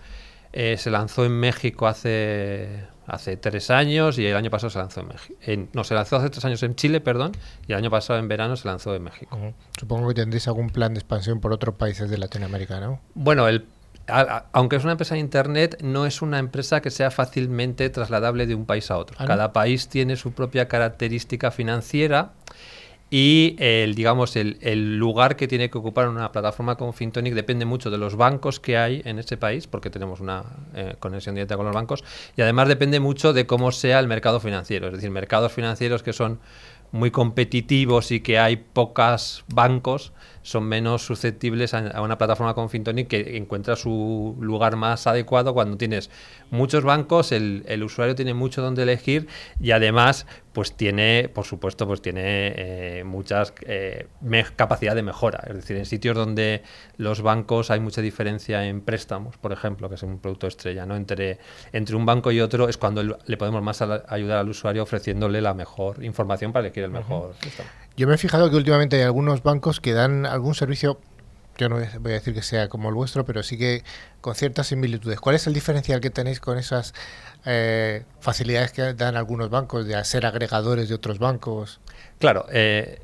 Eh, se lanzó en México hace, hace tres años y el año pasado se lanzó en México. no, se lanzó hace tres años en Chile, perdón, y el año pasado en verano se lanzó en México. Supongo que tendréis algún plan de expansión por otros países de Latinoamérica, ¿no? Bueno, el, aunque es una empresa de Internet, no es una empresa que sea fácilmente trasladable de un país a otro. ¿Ah, Cada país tiene su propia característica financiera y el, digamos, el, el, lugar que tiene que ocupar una plataforma como Fintonic depende mucho de los bancos que hay en ese país, porque tenemos una eh, conexión directa con los bancos, y además depende mucho de cómo sea el mercado financiero. Es decir, mercados financieros que son muy competitivos y que hay pocos bancos, son menos susceptibles a, una plataforma como Fintonic que encuentra su lugar más adecuado cuando tienes muchos bancos, el, el usuario tiene mucho donde elegir y además pues tiene, por supuesto, pues tiene eh, muchas eh, capacidad de mejora. Es decir, en sitios donde los bancos hay mucha diferencia en préstamos, por ejemplo, que es un producto estrella, ¿no? Entre, entre un banco y otro es cuando le podemos más ayudar al usuario ofreciéndole la mejor información para elegir el mejor préstamo. Yo me he fijado que últimamente hay algunos bancos que dan algún servicio yo no voy a decir que sea como el vuestro, pero sí que con ciertas similitudes. ¿Cuál es el diferencial que tenéis con esas eh, facilidades que dan algunos bancos de ser agregadores de otros bancos? Claro, eh,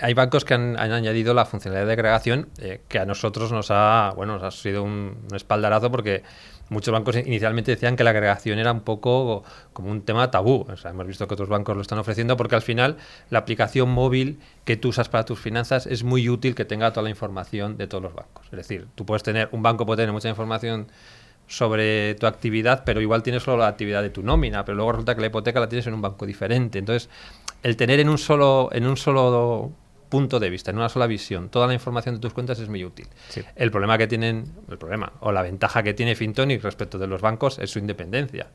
hay bancos que han, añadido la funcionalidad de agregación eh, que a nosotros nos ha, bueno, nos ha sido un, espaldarazo porque muchos bancos inicialmente decían que la agregación era un poco como un tema tabú. O sea, hemos visto que otros bancos lo están ofreciendo porque al final la aplicación móvil que tú usas para tus finanzas es muy útil que tenga toda la información de todos los bancos. Es decir, tú puedes tener, un banco puede tener mucha información sobre tu actividad, pero igual tienes solo la actividad de tu nómina, pero luego resulta que la hipoteca la tienes en un banco diferente. Entonces, el tener en un solo, en un solo punto de vista, en una sola visión, toda la información de tus cuentas es muy útil. El problema que tienen, el problema o la ventaja que tiene Fintonic respecto de los bancos es su independencia.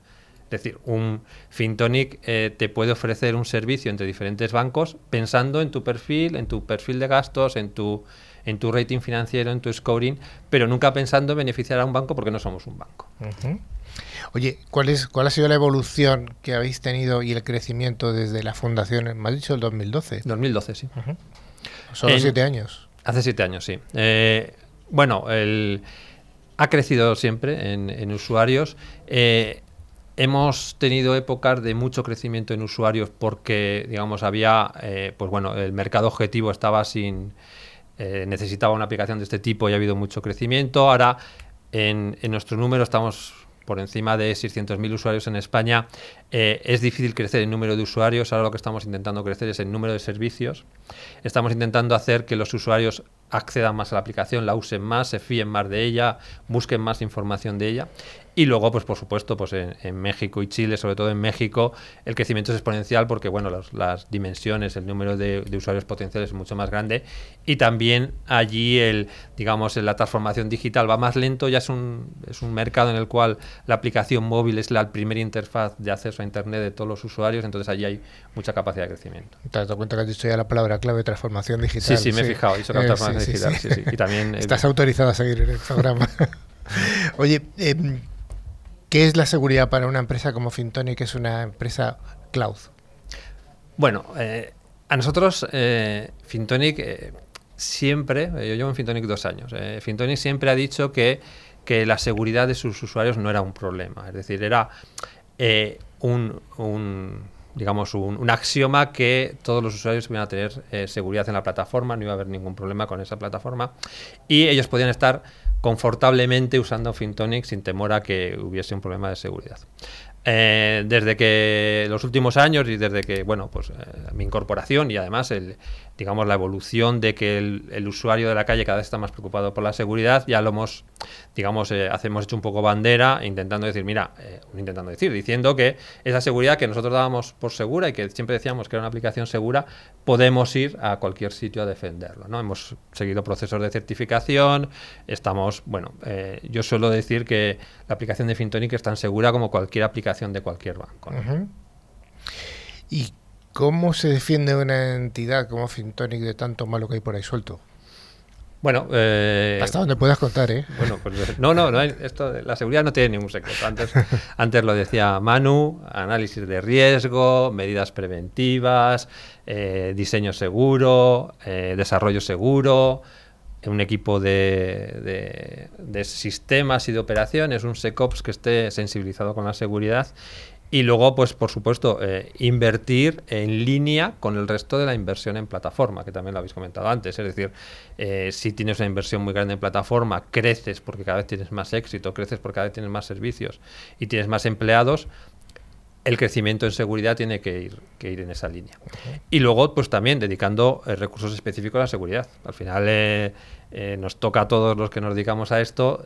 Es decir, un Fintonic eh, te puede ofrecer un servicio entre diferentes bancos pensando en tu perfil, en tu perfil de gastos, en tu en tu rating financiero, en tu scoring, pero nunca pensando en beneficiar a un banco porque no somos un banco. Oye, ¿cuál, es, ¿cuál ha sido la evolución que habéis tenido y el crecimiento desde la fundación? Me has dicho el 2012. 2012, sí. Solo siete años. Hace siete años, sí. Eh, bueno, el, ha crecido siempre en, usuarios. Eh, hemos tenido épocas de mucho crecimiento en usuarios porque, digamos, había, eh, pues bueno, el mercado objetivo estaba sin, eh, necesitaba una aplicación de este tipo y ha habido mucho crecimiento. Ahora, en, nuestro número estamos por encima de 600.000 usuarios en España. Eh, es difícil crecer el número de usuarios. Ahora lo que estamos intentando crecer es el número de servicios. Estamos intentando hacer que los usuarios accedan más a la aplicación, la usen más, se fíen más de ella, busquen más información de ella. Y luego, pues por supuesto, pues en, México y Chile, sobre todo en México, el crecimiento es exponencial porque, bueno, las dimensiones, el número de, usuarios potenciales es mucho más grande y también allí el, digamos, la transformación digital va más lento, ya es un, es un mercado en el cual la aplicación móvil es la primera interfaz de acceso a Internet de todos los usuarios, entonces allí hay mucha capacidad de crecimiento. ¿Te has dado cuenta que has dicho ya la palabra clave transformación digital? Sí, sí, me he fijado, hizo eh, transformación digital, sí, sí. Y también, Estás autorizado a seguir en el programa. Oye, eh, ¿Qué es la seguridad para una empresa como Fintonic, que es una empresa cloud? Bueno, eh, a nosotros eh, Fintonic eh, siempre, yo llevo en Fintonic dos años, Fintonic siempre ha dicho que, que, la seguridad de sus usuarios no era un problema, es decir, era un, digamos, un, un axioma que todos los usuarios iban a tener eh, seguridad en la plataforma, no iba a haber ningún problema con esa plataforma y ellos podían estar confortablemente usando Fintonic sin temor a que hubiese un problema de seguridad. Eh, desde que los últimos años y desde que bueno pues eh, mi incorporación y además el, digamos la evolución de que el, usuario de la calle cada vez está más preocupado por la seguridad ya lo hemos digamos eh, hacemos hecho un poco bandera intentando decir mira eh, intentando decir diciendo que esa seguridad que nosotros dábamos por segura y que siempre decíamos que era una aplicación segura podemos ir a cualquier sitio a defenderlo no hemos seguido procesos de certificación estamos bueno eh, yo suelo decir que la aplicación de Fintonic es tan segura como cualquier aplicación de cualquier banco. ¿no? Uh. ¿Y cómo se defiende una entidad como Fintonic de tanto malo que hay por ahí suelto? Bueno, eh, hasta donde puedas contar, ¿eh? Bueno, pues no, no, no hay, esto, la seguridad no tiene ningún secreto. Antes, antes lo decía Manu, análisis de riesgo, medidas preventivas, eh, diseño seguro, eh, desarrollo seguro, un equipo de, de, de, sistemas y de operaciones, un SecOps que esté sensibilizado con la seguridad y luego, pues por supuesto, eh, invertir en línea con el resto de la inversión en plataforma, que también lo habéis comentado antes. Es decir, eh, si tienes una inversión muy grande en plataforma, creces porque cada vez tienes más éxito, creces porque cada vez tienes más servicios y tienes más empleados, el crecimiento en seguridad tiene que ir, que ir en esa línea. Uh -huh. Y luego, pues también dedicando eh, recursos específicos a la seguridad. Al final eh, eh, nos toca a todos los que nos dedicamos a esto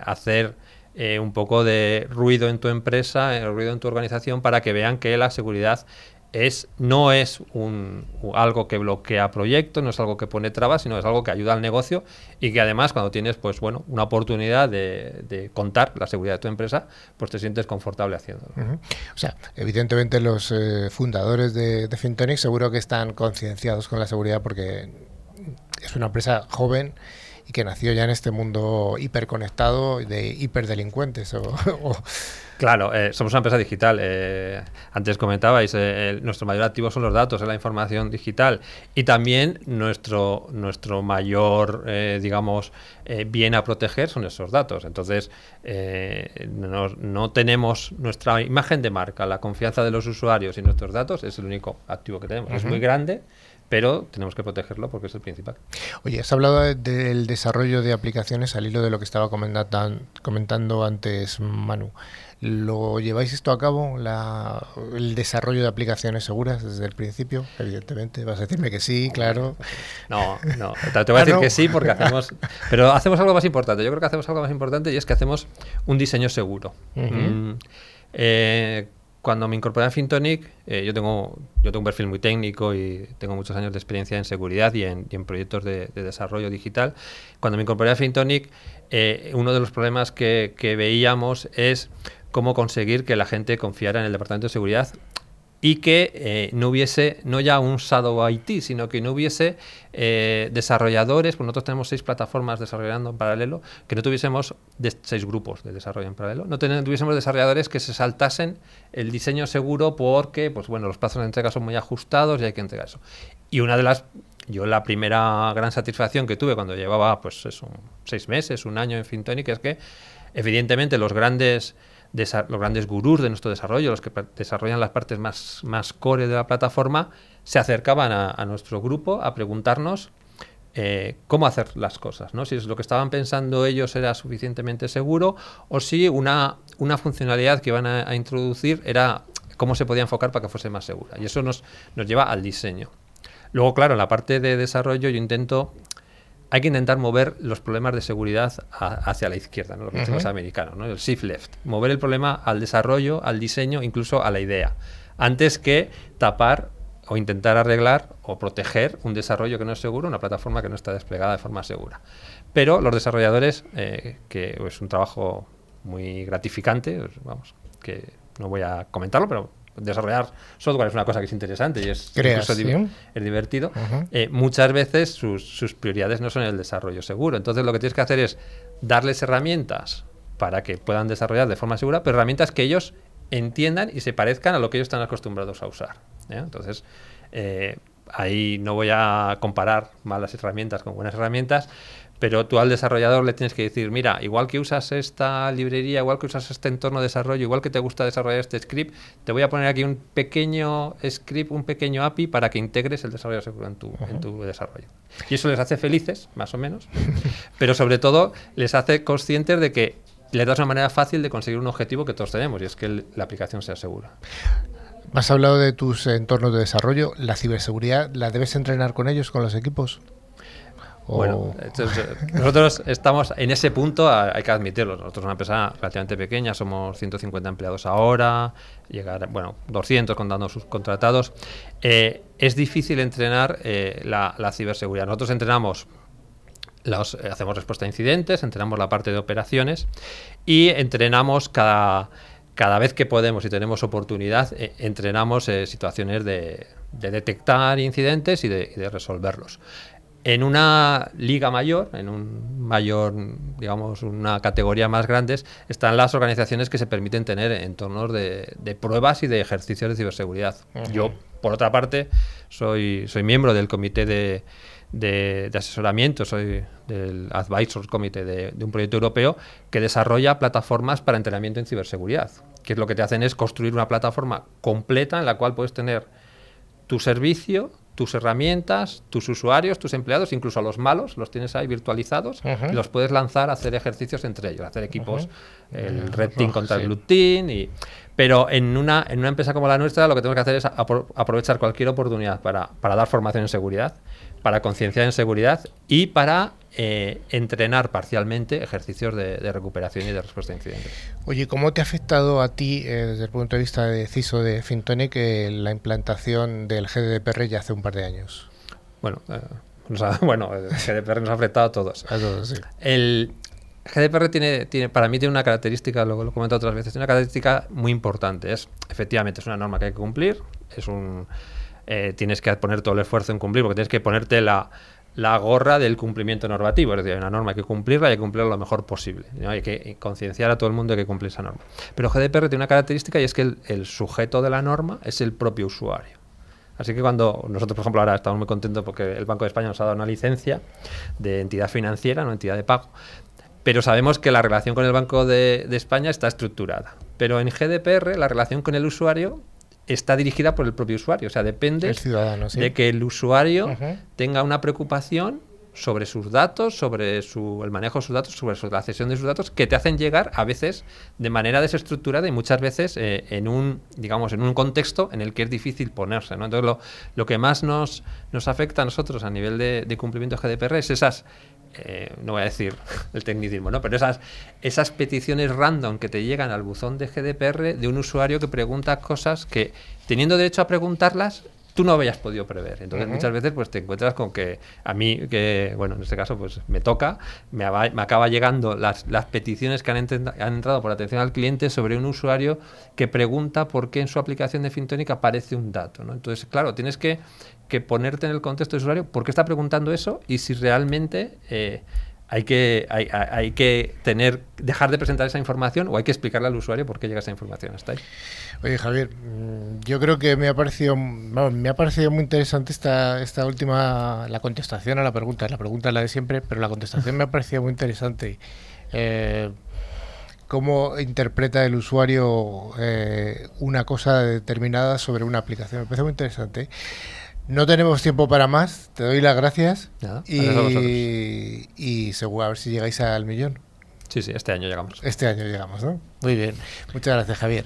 hacer eh, un poco de ruido en tu empresa, ruido en tu organización, para que vean que la seguridad es, no es un, algo que bloquea proyectos, no es algo que pone trabas, sino es algo que ayuda al negocio y que además cuando tienes pues bueno una oportunidad de, contar la seguridad de tu empresa, pues te sientes confortable haciéndolo. O sea, evidentemente los eh, fundadores de, de Fintonic seguro que están concienciados con la seguridad porque es una empresa joven y que nació ya en este mundo hiperconectado de hiperdelincuentes o, o Claro, eh, somos una empresa digital. Eh, antes comentabais, eh, el, nuestro mayor activo son los datos, es la información digital. Y también nuestro, nuestro mayor, eh, digamos, bien a proteger son esos datos. Entonces, no, no, tenemos nuestra imagen de marca, la confianza de los usuarios y nuestros datos es el único activo que tenemos. Uh -huh. Es muy grande, pero tenemos que protegerlo porque es el principal. Oye, has hablado de, del desarrollo de aplicaciones al hilo de lo que estaba comentando, antes Manu. ¿Lo lleváis esto a cabo, la, el desarrollo de aplicaciones seguras desde el principio? Evidentemente, vas a decirme que sí, claro. No, no, te voy a decir ah, no. que sí porque hacemos... Pero hacemos algo más importante, yo creo que hacemos algo más importante y es que hacemos un diseño seguro. Uh -huh. mm, eh, cuando me incorporé a Fintonic, eh, yo, tengo, yo tengo un perfil muy técnico y tengo muchos años de experiencia en seguridad y en, proyectos de, de, desarrollo digital. Cuando me incorporé a Fintonic, eh, uno de los problemas que veíamos es cómo conseguir que la gente confiara en el departamento de seguridad y que eh, no hubiese, no ya un shadow IT, sino que no hubiese eh, desarrolladores, pues nosotros tenemos seis plataformas desarrollando en paralelo, que no tuviésemos seis grupos de desarrollo en paralelo, no tuviésemos desarrolladores que se saltasen el diseño seguro porque, pues bueno, los plazos de entrega son muy ajustados y hay que entregar eso. Y una de las yo la primera gran satisfacción que tuve cuando llevaba pues seis meses, un año en Fintonic es que evidentemente los grandes los grandes gurús de nuestro desarrollo, los que desarrollan las partes más, más core de la plataforma, se acercaban a, nuestro grupo a preguntarnos eh, cómo hacer las cosas, ¿no? si es lo que estaban pensando ellos era suficientemente seguro o si una, una funcionalidad que iban a, a introducir era cómo se podía enfocar para que fuese más segura. Y eso nos, nos lleva al diseño. Luego, claro, en la parte de desarrollo yo intento hay que intentar mover los problemas de seguridad a, hacia la izquierda, ¿no? lo que decimos uh -huh. americanos, ¿no? el shift left. Mover el problema al desarrollo, al diseño, incluso a la idea, antes que tapar o intentar arreglar o proteger un desarrollo que no es seguro, una plataforma que no está desplegada de forma segura. Pero los desarrolladores, eh, que es un trabajo muy gratificante, pues, vamos, que no voy a comentarlo, pero desarrollar software es una cosa que es interesante y es, es divertido, uh -huh. eh, muchas veces sus, sus, prioridades no son el desarrollo seguro. Entonces lo que tienes que hacer es darles herramientas para que puedan desarrollar de forma segura, pero herramientas que ellos entiendan y se parezcan a lo que ellos están acostumbrados a usar. ¿eh? Entonces, eh, ahí no voy a comparar malas herramientas con buenas herramientas, pero tú al desarrollador le tienes que decir, mira, igual que usas esta librería, igual que usas este entorno de desarrollo, igual que te gusta desarrollar este script, te voy a poner aquí un pequeño script, un pequeño API para que integres el desarrollo seguro en tu, en tu desarrollo. Y eso les hace felices, más o menos, pero sobre todo les hace conscientes de que les das una manera fácil de conseguir un objetivo que todos tenemos, y es que el- la aplicación sea segura. Has hablado de tus entornos de desarrollo. ¿La ciberseguridad la debes entrenar con ellos, con los equipos? Bueno, eh, nosotros estamos en ese punto, hay que admitirlo. Nosotros somos una empresa relativamente pequeña, somos 150 empleados ahora, llegar, bueno, 200 contando sus contratados. Eh, es difícil entrenar eh, la, ciberseguridad. Nosotros entrenamos los, hacemos respuesta a incidentes, entrenamos la parte de operaciones y entrenamos cada, cada vez que podemos y tenemos oportunidad, entrenamos situaciones de, de detectar incidentes y de, y de resolverlos. En una liga mayor, en un mayor, digamos, una categoría más grandes, están las organizaciones que se permiten tener entornos de, de pruebas y de ejercicios de ciberseguridad. Yo, por otra parte, soy, soy miembro del comité de, de, de asesoramiento, soy del Advisors Committee de, de un proyecto europeo que desarrolla plataformas para entrenamiento en ciberseguridad, que es lo que te hacen es construir una plataforma completa en la cual puedes tener tu servicio, tus herramientas, tus usuarios, tus empleados, incluso a los malos, los tienes ahí virtualizados y los puedes lanzar a hacer ejercicios entre ellos, hacer equipos, el Red Team contra sí. el Blue Team. Y, pero en una, en una empresa como la nuestra lo que tenemos que hacer es apro- aprovechar cualquier oportunidad para, para dar formación en seguridad, para concienciar en seguridad y para eh, entrenar parcialmente ejercicios de, de recuperación y de respuesta a incidentes. Oye, ¿cómo te ha afectado a ti, eh, desde el punto de vista de CISO de Fintonic, eh, la implantación del GDPR ya hace un par de años? Bueno, eh, nos ha- bueno, el GDPR nos ha afectado a todos. A todos, sí. El GDPR tiene, para mí tiene una característica, lo, lo he comentado otras veces, tiene una característica muy importante. Es, efectivamente, es una norma que hay que cumplir, es un, eh, tienes que poner todo el esfuerzo en cumplir, porque tienes que ponerte la, la gorra del cumplimiento normativo. Es decir, hay una norma, que cumplirla y hay que cumplirla lo mejor posible. Hay que concienciar a todo el mundo de que cumplir esa norma. Pero GDPR tiene una característica y es que el sujeto de la norma es el propio usuario. Así que cuando nosotros, por ejemplo, ahora estamos muy contentos porque el Banco de España nos ha dado una licencia de entidad financiera, no entidad de pago, pero sabemos que la relación con el Banco de, de España está estructurada. Pero en GDPR la relación con el usuario está dirigida por el propio usuario, o sea, depende sí. de que el usuario tenga una preocupación sobre sus datos, sobre su, el manejo de sus datos, sobre su- la cesión de sus datos, que te hacen llegar a veces de manera desestructurada y muchas veces eh, en un, digamos, en un contexto en el que es difícil ponerse. ¿no? Entonces, lo, lo que más nos, nos afecta a nosotros a nivel de, de cumplimiento de GDPR es esas, eh, no voy a decir el tecnicismo, ¿no? pero esas, esas peticiones random que te llegan al buzón de GDPR de un usuario que pregunta cosas que, teniendo derecho a preguntarlas, tú no habías podido prever. Entonces, muchas veces pues te encuentras con que a mí, que bueno, en este caso pues me toca, me, aba- me acaba llegando las, las peticiones que han, entrado por atención al cliente sobre un usuario que pregunta por qué en su aplicación de Fintonic aparece un dato. ¿no? Entonces, claro, tienes que, que ponerte en el contexto del usuario por qué está preguntando eso y si realmente... eh, hay que, hay, que tener, dejar de presentar esa información o hay que explicarle al usuario por qué llega esa información. Hasta ahí. Oye, Javier, mm, yo creo que me ha parecido, me ha parecido muy interesante esta, esta última, la contestación a la pregunta. La pregunta es la de siempre, pero la contestación me ha parecido muy interesante. Eh, ¿Cómo interpreta el usuario eh, una cosa determinada sobre una aplicación? Me parece muy interesante. No tenemos tiempo para más, te doy las gracias Nada, y, y seguro a ver si llegáis al millón. Sí, sí, este año llegamos. Este año llegamos, ¿no? Muy bien. Muchas gracias, Javier.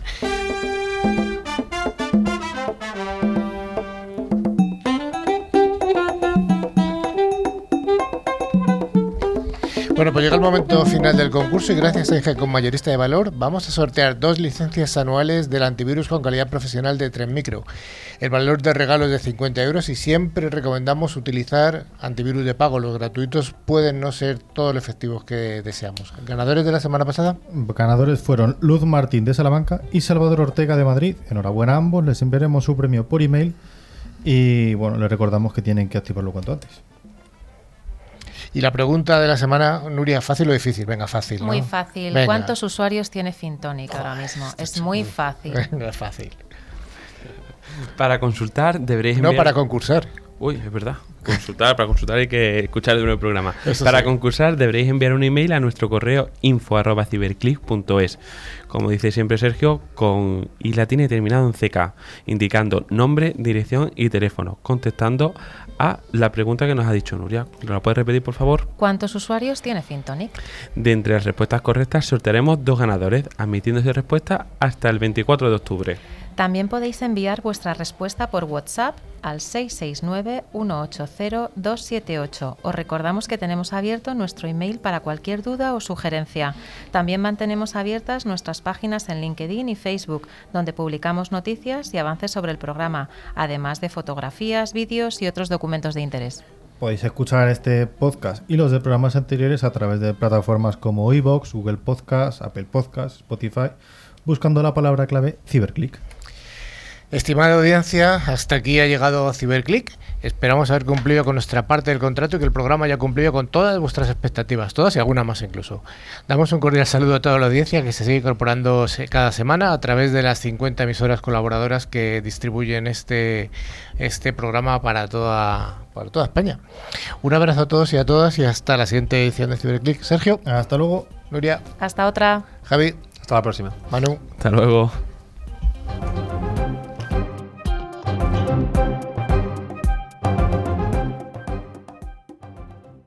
Bueno, pues llega el momento final del concurso y gracias a Ingecom Mayorista de Valor vamos a sortear dos licencias anuales del antivirus con calidad profesional de Tren Micro. El valor de regalo es de 50 euros y siempre recomendamos utilizar antivirus de pago. Los gratuitos pueden no ser todos los efectivos que deseamos. ¿Ganadores de la semana pasada? Ganadores fueron Luz Martín de Salamanca y Salvador Ortega de Madrid. Enhorabuena a ambos, les enviaremos su premio por email y bueno, les recordamos que tienen que activarlo cuanto antes. Y la pregunta de la semana, Nuria, ¿fácil o difícil? Venga, fácil. ¿no? Muy fácil. Venga. ¿Cuántos usuarios tiene Fintonic ahora mismo? Es muy fácil. Venga, fácil. Para consultar deberéis No enviar- para concursar. Uy, es verdad. Consultar, para consultar hay que escuchar de nuevo el programa. Eso para sí. concursar deberéis enviar un email a nuestro correo info@ciberclick.es. Como dice siempre Sergio, con y la tiene terminado en CK, indicando nombre, dirección y teléfono, contestando a la pregunta que nos ha dicho Nuria. ¿Lo la puedes repetir, por favor? ¿Cuántos usuarios tiene Fintonic? De entre las respuestas correctas sortearemos dos ganadores, admitiéndose respuesta hasta el 24 de octubre. También podéis enviar vuestra respuesta por WhatsApp al 669-180-278. Os recordamos que tenemos abierto nuestro email para cualquier duda o sugerencia. También mantenemos abiertas nuestras páginas en LinkedIn y Facebook, donde publicamos noticias y avances sobre el programa, además de fotografías, vídeos y otros documentos de interés. Podéis escuchar este podcast y los de programas anteriores a través de plataformas como iVoox, Google Podcast, Apple Podcast, Spotify, buscando la palabra clave Ciberclick. Estimada audiencia, hasta aquí ha llegado Ciberclick. Esperamos haber cumplido con nuestra parte del contrato y que el programa haya cumplido con todas vuestras expectativas, todas y alguna más incluso. Damos un cordial saludo a toda la audiencia que se sigue incorporando cada semana a través de las 50 emisoras colaboradoras que distribuyen este, este programa para toda, para toda España. Un abrazo a todos y a todas y hasta la siguiente edición de Ciberclick. Sergio, Hasta luego. Nuria, Hasta otra. Javi, Hasta la próxima. Manu. Hasta luego.